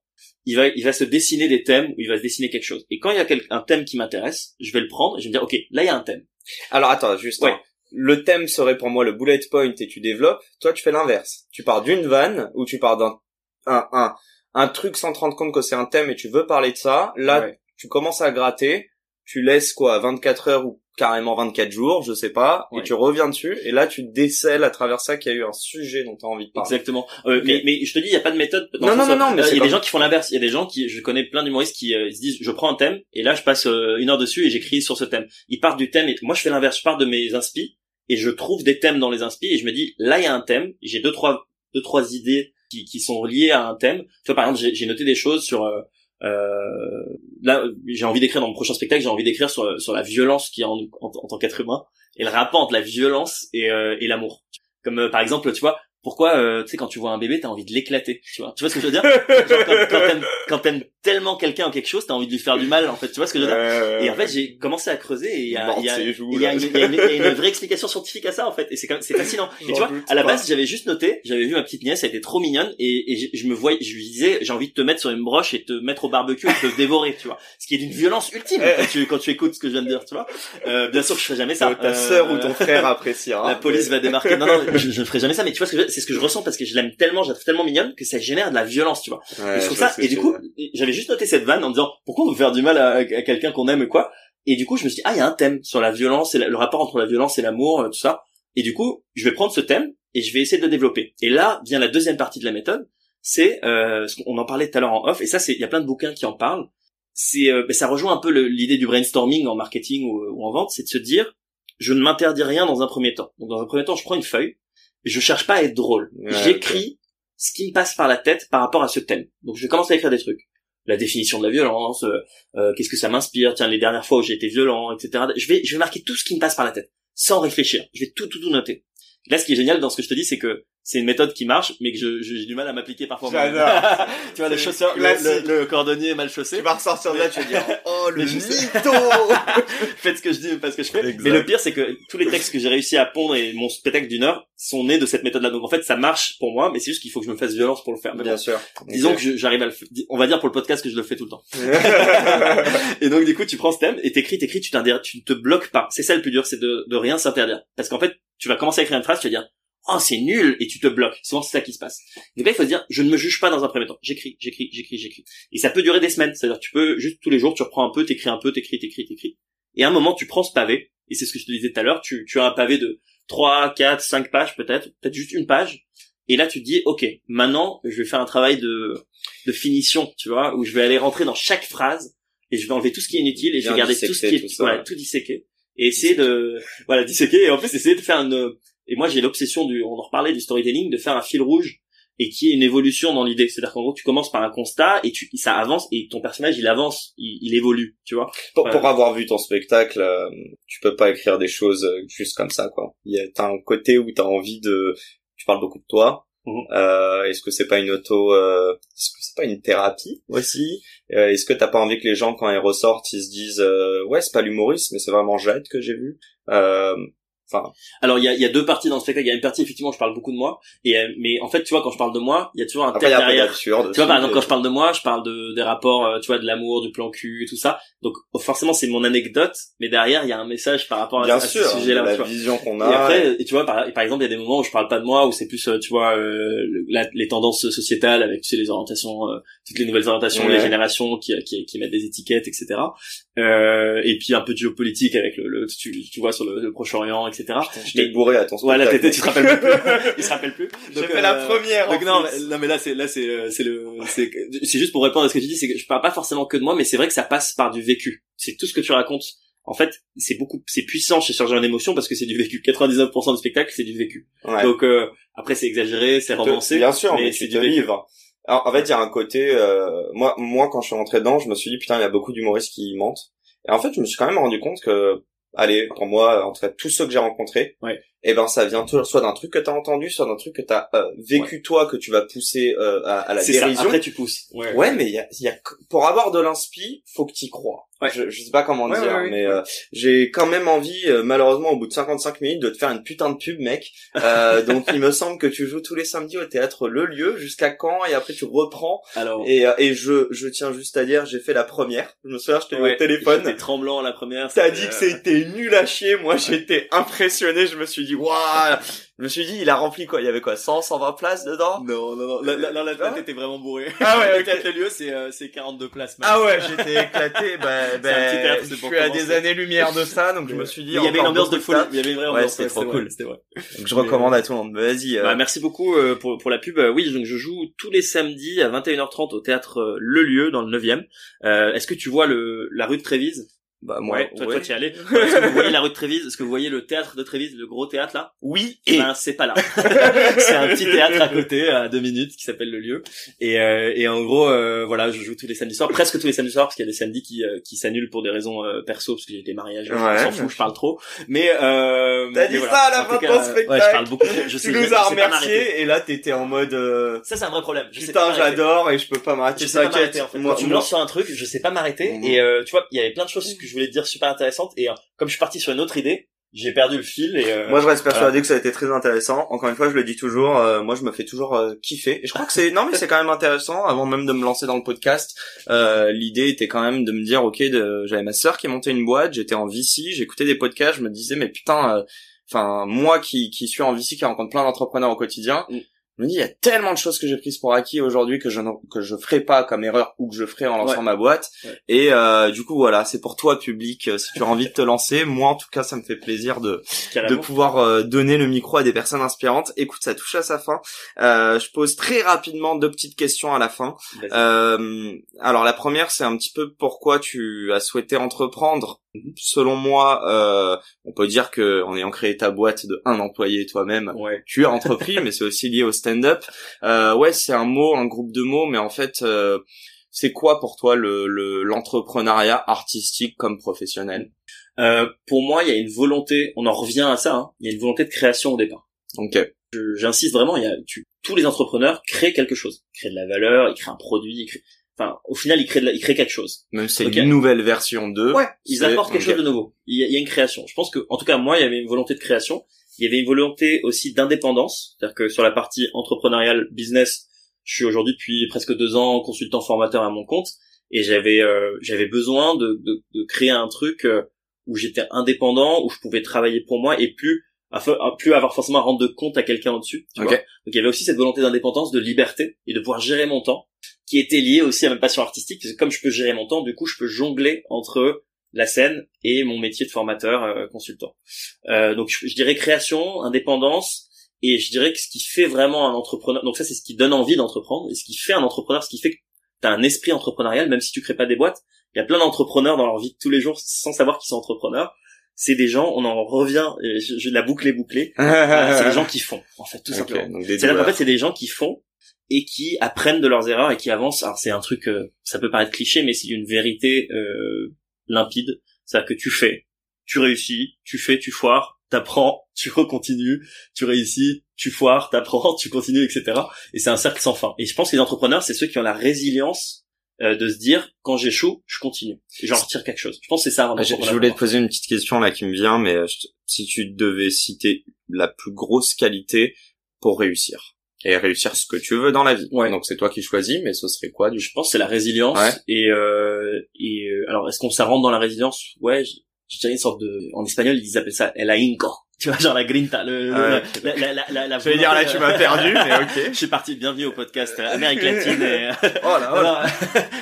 il va, il va se dessiner des thèmes où il va se dessiner quelque chose. Et quand il y a un thème qui m'intéresse, je vais le prendre et je vais me dire, ok, là il y a un thème. Alors attends, juste. Ouais. Le thème serait pour moi le bullet point et tu développes. Toi, tu fais l'inverse. Tu pars d'une vanne ou tu pars d'un un, un, un truc sans te rendre compte que c'est un thème et tu veux parler de ça. Là, tu commences à gratter. Tu laisses quoi 24 heures ou carrément 24 jours, je sais pas, et tu reviens dessus, et là tu décèles à travers ça qu'il y a eu un sujet dont tu as envie de parler. Exactement. Euh, mais, mais je te dis, il y a pas de méthode. non, non, non, non, mais euh, il y a des gens qui font l'inverse. Il y a des gens qui, je connais plein d'humoristes qui euh, se disent, je prends un thème, et là je passe euh, une heure dessus et j'écris sur ce thème. Ils partent du thème, et moi je fais l'inverse, je pars de mes inspi, et je trouve des thèmes dans les inspi, et je me dis, là il y a un thème, j'ai deux trois deux trois idées qui, qui sont liées à un thème. Tu vois, par exemple, j'ai noté des choses sur euh, là, j'ai envie d'écrire dans mon prochain spectacle, j'ai envie d'écrire sur, sur la violence qui est en, en, tant qu'être humain et le rapport entre la violence et, euh, et l'amour. Comme euh, par exemple, tu vois, pourquoi euh, tu sais quand tu vois un bébé t'as envie de l'éclater tu vois. Tu vois ce que je veux dire Genre, quand, t'aimes tellement quelqu'un ou quelque chose t'as envie de lui faire du mal en fait. Tu vois ce que je veux dire et en fait j'ai commencé à creuser et il y a une, vraie explication scientifique à ça en fait. Et c'est c'est fascinant. Et tu vois à la base j'avais juste noté j'avais vu ma petite nièce elle était trop mignonne et, et je, me voyais je lui disais j'ai envie de te mettre sur une broche et te mettre au barbecue et te dévorer tu vois. Ce qui est d'une violence ultime quand tu quand tu écoutes ce que je viens de dire tu vois. Euh, bien sûr je ferai jamais ça. Ta sœur ou ton frère appréciera. La police va démarquer non non je, je ne ferai jamais ça mais tu vois ce que c'est ce que je ressens parce que je l'aime tellement, je la trouve tellement mignonne que ça génère de la violence, tu vois. et je trouve ça. Et du coup, j'avais juste noté cette vanne en disant pourquoi on veut faire du mal à, quelqu'un qu'on aime ou quoi? Et du coup, je me suis dit ah il y a un thème sur la violence et le rapport entre la violence et l'amour, euh, tout ça. Et du coup, je vais prendre ce thème et je vais essayer de le développer. Et là vient la deuxième partie de la méthode, c'est euh, on en parlait tout à l'heure en off et ça c'est il y a plein de bouquins qui en parlent. C'est euh, ben, ça rejoint un peu l'idée du brainstorming en marketing ou, ou en vente, c'est de se dire je ne m'interdis rien dans un premier temps. Donc dans un premier temps, je prends une feuille je cherche pas à être drôle. J'écris ce qui me passe par la tête par rapport à ce thème. Donc je commence à écrire des trucs. La définition de la violence, euh, euh, qu'est-ce que ça m'inspire, tiens les dernières fois où j'ai été violent, etc. Je vais je vais marquer tout ce qui me passe par la tête, sans réfléchir. Je vais tout tout tout noter. Là, ce qui est génial dans ce que je te dis, c'est que c'est une méthode qui marche, mais que je, j'ai du mal à m'appliquer parfois. tu vois, le chausseur, le, le, cordonnier mal chaussé. Tu vas ressortir de là, tu vas dire, oh, le mytho! Faites ce que je dis, pas ce que je fais. Mais le pire, c'est que tous les textes que j'ai réussi à pondre et mon spectacle d'une heure sont nés de cette méthode-là. Donc, en fait, ça marche pour moi, mais c'est juste qu'il faut que je me fasse violence pour le faire. Bien sûr. Disons que j'arrive à le faire. On va dire pour le podcast que je le fais tout le temps. et donc, du coup, tu prends ce thème et t'écris, t'écris, tu t'interdis, tu ne te bloques pas. C'est ça le plus dur, c'est de, de rien s'interdire. Parce qu'en fait, tu vas commencer à écrire une phrase, tu vas dire, oh c'est nul et tu te bloques. Souvent c'est ça qui se passe. Donc là il faut se dire je ne me juge pas dans un premier temps. J'écris, j'écris, j'écris, j'écris. Et ça peut durer des semaines. C'est-à-dire tu peux juste tous les jours tu reprends un peu, t'écris un peu, t'écris, t'écris, t'écris. Et à un moment tu prends ce pavé et c'est ce que je te disais tout à l'heure. Tu, tu as un pavé de 3, 4, 5 pages peut-être, peut-être juste une page. Et là tu te dis ok maintenant je vais faire un travail de de finition tu vois où je vais aller rentrer dans chaque phrase et je vais enlever tout ce qui est inutile et je vais garder tout ce qui est tout, tout disséquer et essayer de voilà disséquer et en plus essayer de faire une et moi, j'ai l'obsession du, on en reparlait du storytelling, de faire un fil rouge et qui est une évolution dans l'idée. C'est-à-dire qu'en gros, tu commences par un constat et tu, ça avance et ton personnage, il avance, il, évolue, tu vois. Pour, avoir vu ton spectacle, euh, tu peux pas écrire des choses euh, juste comme ça, quoi. Il y a, t'as un côté où t'as envie de, tu parles beaucoup de toi. Mhm. Euh, est-ce que c'est pas une auto, euh, est-ce que c'est pas une thérapie aussi? Est-ce que t'as pas envie que les gens, quand ils ressortent, ils se disent, ouais, c'est pas l'humoriste, mais c'est vraiment Jade que j'ai vu. Enfin, alors il y a, y a deux parties dans le spectacle. Il y a une partie effectivement, je parle beaucoup de moi, et euh, mais en fait, tu vois, quand je parle de moi, il y a toujours un thème derrière. Tu vois, par exemple, quand je parle de moi, je parle de des rapports, euh, tu vois, de l'amour, du plan cul, tout ça. Donc forcément, c'est mon anecdote, mais derrière, il y a un message par rapport à, ce sujet-là. La vision qu'on a. Et après, et tu vois, par, par, exemple, il y a des moments où je parle pas de moi, où c'est plus, euh, tu vois, les tendances sociétales avec tu sais les orientations, toutes les nouvelles orientations, les générations qui, qui, qui mettent des étiquettes, etc. et puis un peu de géopolitique avec le, tu, tu vois sur le, Proche-Orient, etc bourré à ton spectacle. Voilà, tu te rappelles plus. il se rappelle plus. Donc, fait la euh, première. Donc non, mais, non, mais là, c'est, là, c'est, euh, c'est le, c'est, c'est juste pour répondre à ce que tu dis, c'est que je parle pas forcément que de moi, mais c'est vrai que ça passe par du vécu. C'est tout ce que tu racontes en fait, c'est beaucoup, c'est puissant chez Chargé en émotion parce que c'est du vécu. 99% du spectacle, c'est du vécu. Ouais. Donc euh, après, c'est exagéré, c'est romancé. Bien sûr, mais, mais c'est du vécu. Alors, en fait, il y a un côté, euh, moi, moi, quand je suis rentré dedans, je me suis dit, putain, il y a beaucoup d'humoristes qui mentent. Et en fait, je me suis quand même rendu compte que, allez, pour moi, en tout cas, tous ceux que j'ai rencontrés. Eh ben, ça vient toujours soit d'un truc que t'as entendu, soit d'un truc que t'as euh, vécu toi, que tu vas pousser euh, à, à la C'est ça. dérision. Après, tu pousses. Ouais. Ouais, mais il y a, y a, pour avoir de l'inspi, faut que t'y crois. Ouais. Je, je sais pas comment dire, mais euh, j'ai quand même envie, euh, malheureusement, au bout de 55 minutes, de te faire une putain de pub, mec. Euh, donc, il me semble que tu joues tous les samedis au théâtre Le Lieu. Jusqu'à quand Et après, tu reprends. Alors. Et, euh, et je, je tiens juste à dire, j'ai fait la première. Je me souviens, je t'ai au téléphone. J'étais tremblant la première. T'as dit que c'était nul à chier. Moi, j'étais impressionné. Je me suis dit, waouh. Je me suis dit, il a rempli quoi? Il y avait quoi 100, 120 places dedans? Non, non, non. Là, là, là, là, Ah ouais? t'étais vraiment bourré. Ah ouais, Le ok. théâtre Le lieu, c'est, euh, c'est 42 places. max. Ah ouais, j'étais éclaté. Bah, bah, théâtre, je suis à des années-lumière de ça, donc je me suis dit. Il y avait une ambiance de folie. Il y avait une vraie Ouais, ambiance. c'était trop cool. C'était vrai. Donc je recommande à tout le monde. Mais Vas-y. euh, Bah, merci beaucoup euh, pour, pour la pub. Oui, donc je joue tous les samedis à 21h30 au théâtre euh, Le Lieu dans le 9e. Euh, Est-ce que tu vois le la rue de Trévise? Bah moi, Ouais, toi, ouais. toi tu y allais. Est-ce que vous voyez la rue de Trévise Est-ce que vous voyez le théâtre de Trévise, le gros théâtre là? Oui. Eh Et ben, c'est pas là. c'est un petit théâtre à côté, à deux minutes, qui s'appelle le lieu. Et, euh, et en gros, euh, voilà, je joue tous les samedis soirs, presque tous les samedis soirs, parce qu'il y a des samedis qui, euh, qui s'annulent pour des raisons euh, perso, parce que j'ai des mariages, Ouais. je m'en fous, je parle trop. Mais euh, T'as dit voilà. ça à la fin de ton spectacle. Ouais, je parle beaucoup. Je tu sais, je- nous as remercié et là t'étais en mode. euh, Ça, c'est un vrai problème. Je Putain, j'adore et je peux pas m'arrêter. T'inquiète. m'arrêter en fait. Moi, Quand tu me lances sur un truc, je sais pas m'arrêter. Mhm. Et euh, tu vois, il y avait plein de choses que je voulais dire super intéressantes. Et euh, comme je suis parti sur une autre idée, j'ai perdu le fil. Et euh, Moi, je reste persuadé que ça a été très intéressant. Encore une fois, je le dis toujours. euh, moi, je me fais toujours euh, kiffer. Et je crois que c'est non, mais c'est quand même intéressant. Avant même de me lancer dans le podcast, euh, l'idée était quand même de me dire, ok, de... j'avais ma sœur qui montait une boîte, j'étais en VC, j'écoutais des podcasts, je me disais, mais putain, euh, enfin, moi qui qui suis en VC, qui rencontre plein d'entrepreneurs au quotidien. Mm. Je me dis, il y a tellement de choses que j'ai prises pour acquis aujourd'hui que je ne, que je ferai pas comme erreur ou que je ferai en lançant Ouais. ma boîte. Ouais. Et euh, du coup, voilà, c'est pour toi, public, euh, si tu as envie de te lancer. Moi, en tout cas, ça me fait plaisir de, de pouvoir euh, donner le micro à des personnes inspirantes. Écoute, ça touche à sa fin. Euh, je pose très rapidement deux petites questions à la fin. Euh, alors la première, c'est un petit peu pourquoi tu as souhaité entreprendre. Selon moi, euh, on peut dire que en ayant créé ta boîte de un employé toi-même, Ouais. tu as entrepris, mais c'est aussi lié au stand-up. Euh, ouais, c'est un mot, un groupe de mots, mais en fait, euh, c'est quoi pour toi le le- l'entrepreneuriat artistique comme professionnel? Euh, pour moi, il y a une volonté. On en revient à ça. hein, il y a une volonté de création au départ. Ok. J'insiste vraiment. Il y a tu, tous les entrepreneurs créent quelque chose. Ils créent de la valeur. Ils créent un produit. Ils créent, enfin, au final, ils créent, la- ils créent quelque chose. Même si c'est Ok. une nouvelle version d'eux. Ils c'est- apportent quelque chose de nouveau. Il y, a, il y a une création. Je pense que, en tout cas, moi, il y avait une volonté de création. Il y avait une volonté aussi d'indépendance. C'est-à-dire que sur la partie entrepreneuriale, business, je suis aujourd'hui depuis presque deux ans consultant formateur à mon compte. Et j'avais, euh, j'avais besoin de, de, de créer un truc euh, où j'étais indépendant, où je pouvais travailler pour moi et plus, à plus avoir forcément à rendre de compte à quelqu'un au-dessus. tu Ok. vois. Donc il y avait aussi cette volonté d'indépendance, de liberté et de pouvoir gérer mon temps, qui était liée aussi à ma passion artistique. Parce que comme je peux gérer mon temps, du coup, je peux jongler entre la scène et mon métier de formateur euh, consultant. Euh, donc je, je dirais création, indépendance, et je dirais que ce qui fait vraiment un entrepreneur, donc ça c'est ce qui donne envie d'entreprendre, et ce qui fait un entrepreneur, ce qui fait que tu as un esprit entrepreneurial, même si tu crées pas des boîtes, il y a plein d'entrepreneurs dans leur vie de tous les jours sans savoir qu'ils sont entrepreneurs. C'est des gens, on en revient, je, je- la boucle est bouclée, euh, c'est des gens qui font, en fait, tout simplement. qu'en douleurs. fait, c'est des gens qui font et qui apprennent de leurs erreurs et qui avancent. Alors c'est un truc, euh, ça peut paraître cliché, mais c'est une vérité euh, limpide. C'est-à-dire que tu fais, tu réussis, tu fais, tu foires, t'apprends, tu recontinues, tu réussis, tu foires, t'apprends, tu continues, etc. Et c'est un cercle sans fin. Et je pense que les entrepreneurs, c'est ceux qui ont la résilience euh, de se dire, quand j'échoue, je continue. J'en retire quelque chose. Je pense que c'est ça. un Ah, Je, voulais te poser une petite question là qui me vient, mais euh, je si tu devais citer la plus grosse qualité pour réussir et réussir ce que tu veux dans la vie. Ouais. Donc c'est toi qui choisis, mais ce serait quoi du je pense c'est la résilience Ouais. et euh, et euh, alors est-ce qu'on ça rentre dans la résilience? Ouais je, je dirais une sorte de en espagnol ils appellent ça el ahínco tu vois genre la grinta le, le- Ah ouais. la, la, la, la, la J'allais dire là tu m'as perdu, mais ok. je suis parti bienvenue au podcast euh, Amérique latine et Oh là, oh là.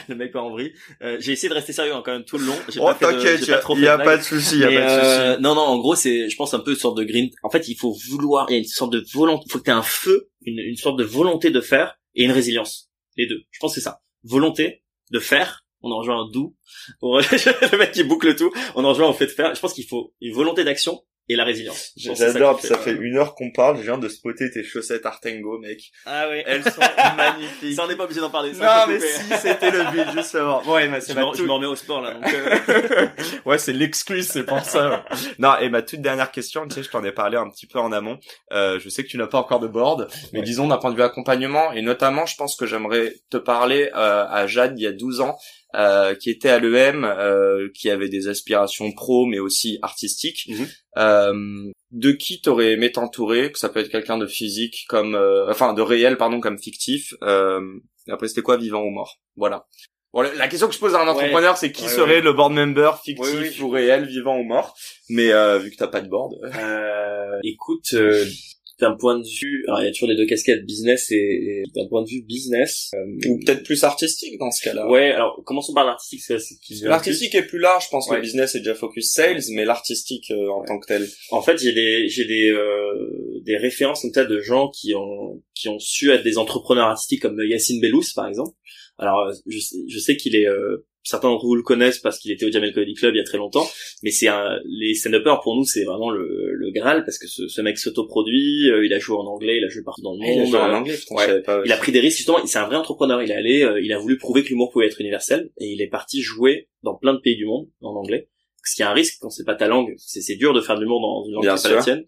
Le mec pas en vrille euh, j'ai essayé de rester sérieux hein, quand même tout le long Oh t'inquiète, j'ai y a, pas de souci, y a pas de euh, non non en gros c'est je pense un peu une sorte de green en fait il faut vouloir il y a une sorte de volonté il faut que tu aies un feu une, une sorte de volonté de faire et une résilience les deux je pense que c'est ça volonté de faire on en rejoint un doux. le mec qui boucle tout, on en rejoint au fait de faire. Je pense qu'il faut une volonté d'action et la résilience. J'adore, ça, fait, une heure qu'on parle, je viens de spotter tes chaussettes Artengo, mec. Ah oui. Elles sont magnifiques. Ça, on n'est pas obligé d'en parler. non, mais si, c'était le but, justement. Ouais, mais c'est je, je me remets au sport, là, donc euh... Ouais, c'est l'excuse, c'est pour ça. non, et ma toute dernière question, tu sais, je t'en ai parlé un petit peu en amont. Euh, je sais que tu n'as pas encore de board, mais disons d'un point de vue accompagnement, et notamment, je pense que j'aimerais te parler euh, à Jade il y a 12 ans, euh, qui était à l'EM, euh, qui avait des aspirations pro mais aussi artistiques. Mhm. Euh, de qui t'aurais aimé t'entourer Que ça peut être quelqu'un de physique comme, euh, enfin de réel pardon comme fictif. Euh, après c'était quoi, vivant ou mort? Voilà. Bon, la question que je pose à un entrepreneur, c'est qui serait le board member fictif ou réel, vivant ou mort? Mais vu que t'as pas de board. écoute, d'un point de vue, alors il y a toujours les deux casquettes business et, d'un point de vue business euh, ou peut-être plus artistique dans ce cas-là. Ouais, alors commençons par l'artistique. L'artistique est plus large, je pense. que Le business est déjà focus sales, mais l'artistique euh, en tant que tel. En fait, j'ai des j'ai des euh, des références comme ça de gens qui ont qui ont su être des entrepreneurs artistiques comme Yacine Bellous par exemple. Alors je sais, je sais qu'il est certains d'entre vous le connaissent parce qu'il était au Jamel Comedy Club il y a très longtemps, mais c'est un, les stand-uppers pour nous c'est vraiment le, le Graal parce que ce, ce mec s'autoproduit, euh, il a joué en anglais, il a joué partout dans le monde. Il a joué en anglais, Il a pris des risques justement, c'est un vrai entrepreneur, il est allé, euh, il a voulu prouver que l'humour pouvait être universel et il est parti jouer dans plein de pays du monde en anglais. Ce qui est un risque quand c'est pas ta langue, c'est dur de faire de l'humour dans une langue qui n'est pas la tienne.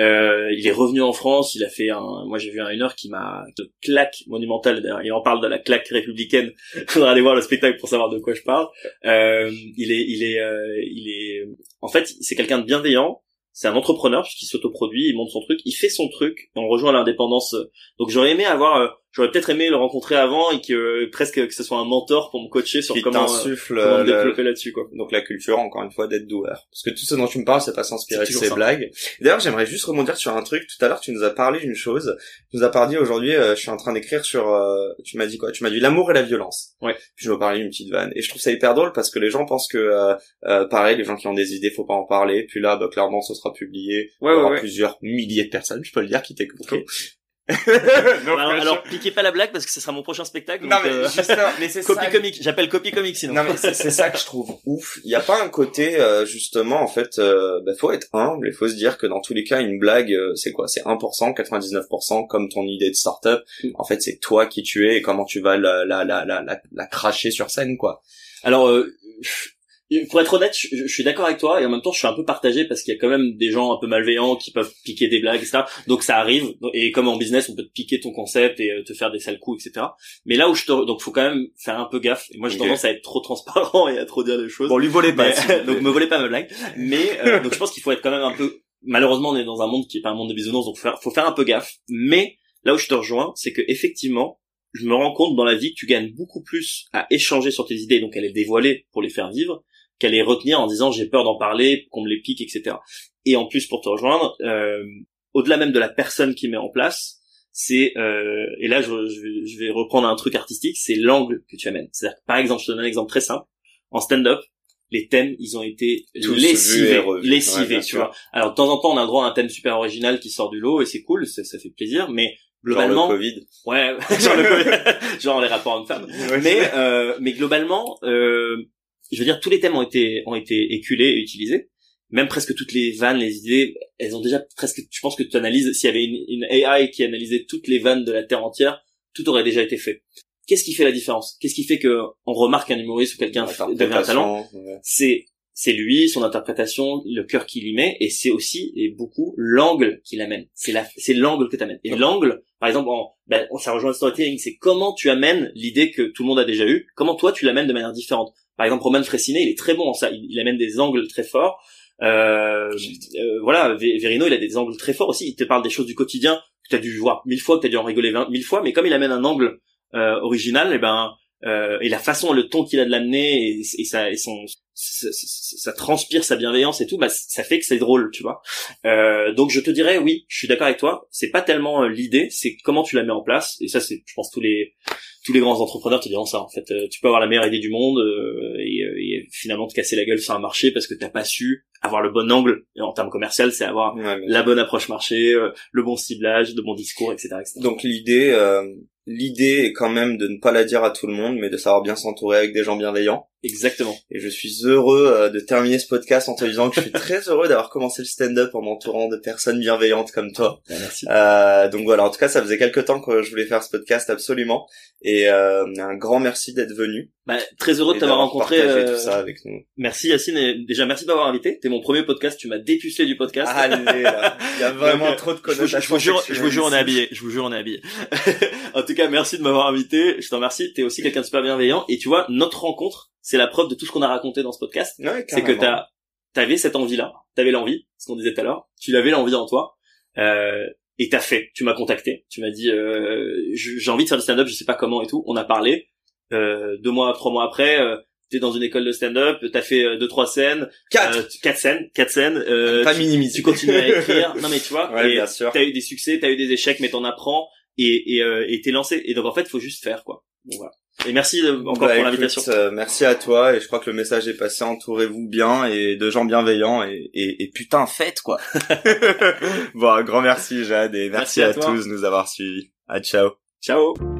Euh, il est revenu en France, il a fait un, moi j'ai vu un une heure qui m'a, une claque monumentale, d'ailleurs, il en parle de la claque républicaine, faudra aller voir le spectacle pour savoir de quoi je parle. Euh, il est, il est, euh, il est, en fait, c'est quelqu'un de bienveillant, c'est un entrepreneur puisqu'il s'autoproduit, il monte son truc, il fait son truc, on rejoint l'indépendance. Donc j'aurais aimé avoir euh, j'aurais peut-être aimé le rencontrer avant et que euh, presque que ce soit un mentor pour me coacher sur comment, euh, comment développer là-dessus quoi. Donc la culture encore une fois d'être doueur. Parce que tout ce dont tu me parles c'est pas s'inspirer de ces blagues. D'ailleurs, j'aimerais juste rebondir sur un truc tout à l'heure tu nous as parlé d'une chose. Tu nous as parlé aujourd'hui euh, je suis en train d'écrire sur tu m'as dit quoi? Tu m'as dit l'amour et la violence. Ouais. Puis je me parlais d'une petite vanne et je trouve ça hyper drôle parce que les gens pensent que pareil les gens qui ont des idées faut pas en parler. Puis là bah, clairement ce sera publié. Ouais, Il y aura plusieurs milliers de personnes, je peux le dire qui t'écouteront. alors, piquez pas la blague parce que ce sera mon prochain spectacle. non mais, euh, mais c'est copie comique. J'appelle copie comique sinon. Non mais c'est ça que je trouve ouf. Il y a pas un côté euh, justement en fait, euh, bah, faut être humble et faut se dire que dans tous les cas une blague euh, c'est quoi? C'est 1%, 99% comme ton idée de startup. En fait c'est toi qui tu es et comment tu vas la la la la, la, cracher sur scène quoi. Alors pour être honnête, je, suis d'accord avec toi et en même temps je suis un peu partagé parce qu'il y a quand même des gens un peu malveillants qui peuvent piquer des blagues, etc. Donc ça arrive et comme en business on peut te piquer ton concept et euh, te faire des sales coups, etc. Mais là où je te donc faut quand même faire un peu gaffe. Et moi j'ai tendance à être trop transparent et à trop dire des choses. Bon lui volez pas. donc me volez pas ma blague. Mais euh, donc je pense qu'il faut être quand même un peu. Malheureusement on est dans un monde qui est pas un monde de bisounours donc faut faire, faut faire un peu gaffe. Mais là où je te rejoins c'est que effectivement je me rends compte dans la vie que tu gagnes beaucoup plus à échanger sur tes idées, donc à les dévoiler pour les faire vivre, qu'elle les retenir en disant j'ai peur d'en parler, qu'on me les pique, etc. Et en plus pour te rejoindre, euh, au-delà même de la personne qui met en place, c'est euh, et là je, je, vais, reprendre un truc artistique, c'est l'angle que tu amènes. C'est-à-dire par exemple, je te donne un exemple très simple. En stand-up, les thèmes, ils ont été lessivés, lessivés, tu vois. Alors de temps en temps, on a droit à un thème super original qui sort du lot et c'est cool, ça, ça fait plaisir, mais globalement genre le Covid. ouais genre le Covid genre les rapports hommes-femmes mais euh, mais globalement euh, je veux dire, tous les thèmes ont été ont été éculés et utilisés. Même presque toutes les vannes, les idées, elles ont déjà presque. Je pense que tu analyses. S'il y avait une, une, AI qui analysait toutes les vannes de la terre entière, tout aurait déjà été fait. Qu'est-ce qui fait la différence? Qu'est-ce qui fait que on remarque un humoriste ou quelqu'un devient un talent? C'est c'est lui, son interprétation, le cœur qu'il y met, et c'est aussi et beaucoup l'angle qu'il amène. C'est la, c'est l'angle que tu amènes. Et l'angle, par exemple, en, ben, ça rejoint le storytelling, c'est comment tu amènes l'idée que tout le monde a déjà eue, comment toi tu l'amènes de manière différente. Par exemple, Roman Fressinet, il est très bon en ça. Il, amène des angles très forts. Euh, euh, voilà, Verino, il a des angles très forts aussi. Il te parle des choses du quotidien que tu as dû voir mille fois, que tu as dû en rigoler vingt mille fois, mais comme il amène un angle euh, original, et eh ben euh, et la façon, le ton qu'il a de l'amener et, et, ça, et son, ça, transpire sa bienveillance et tout, bah ça fait que c'est drôle, tu vois. Euh, donc je te dirais, oui, je suis d'accord avec toi. C'est pas tellement euh, l'idée, c'est comment tu la mets en place. Et ça, c'est, je pense, tous les tous les grands entrepreneurs te diront ça. En fait, euh, tu peux avoir la meilleure idée du monde euh, et, et, finalement te casser la gueule sur un marché parce que t'as pas su avoir le bon angle. Et en termes commercial, c'est avoir la bonne approche marché, le bon ciblage, le bon discours, etc. etc. Donc l'idée l'idée est quand même de ne pas la dire à tout le monde, mais de savoir bien s'entourer avec des gens bienveillants. Exactement. Et je suis heureux euh, de terminer ce podcast en te disant que je suis très heureux d'avoir commencé le stand-up en m'entourant de personnes bienveillantes comme toi. merci. Euh, donc voilà, en tout cas, ça faisait quelques temps que je voulais faire ce podcast absolument. Et euh, un grand merci d'être venu. Bah, très heureux de t'avoir d'avoir rencontré. euh, tout ça avec nous. Merci Yacine et déjà merci de m'avoir invité. T'es mon premier podcast, tu m'as dépucelé du podcast. Allez, là. Il y a vraiment Donc, trop de connotations. je vous jure, je vous jure, on est habillé. Je vous jure, on est habillé. en tout cas, merci de m'avoir invité. Je t'en remercie. T'es aussi quelqu'un de super bienveillant. Et tu vois, notre rencontre, c'est la preuve de tout ce qu'on a raconté dans ce podcast. Ouais, C'est que t'as, t'avais cette envie-là. T'avais l'envie, ce qu'on disait tout à l'heure. Tu l'avais l'envie en toi. Euh, et t'as fait. Tu m'as contacté. Tu m'as dit, euh, j'ai envie de faire du stand-up, je sais pas comment et tout. On a parlé. Euh, deux mois, trois mois après, euh, t'es dans une école de stand-up. T'as fait euh, deux, trois scènes. Quatre. Euh, quatre scènes. Quatre scènes. Euh, Pas minimiser. tu continues à écrire. Non mais tu vois, Ouais, et bien sûr. t'as eu des succès, t'as eu des échecs, mais t'en apprends et et euh, et t'es lancé. Et donc en fait, faut juste faire quoi. Bon, voilà. Et merci euh, encore Bah, pour l'invitation. euh, merci à toi et je crois que le message est passé. Entourez-vous bien et de gens bienveillants et, et, et putain faites quoi. bon, un grand merci Jade et merci, Merci à tous de nous avoir suivis. À ciao. Ciao.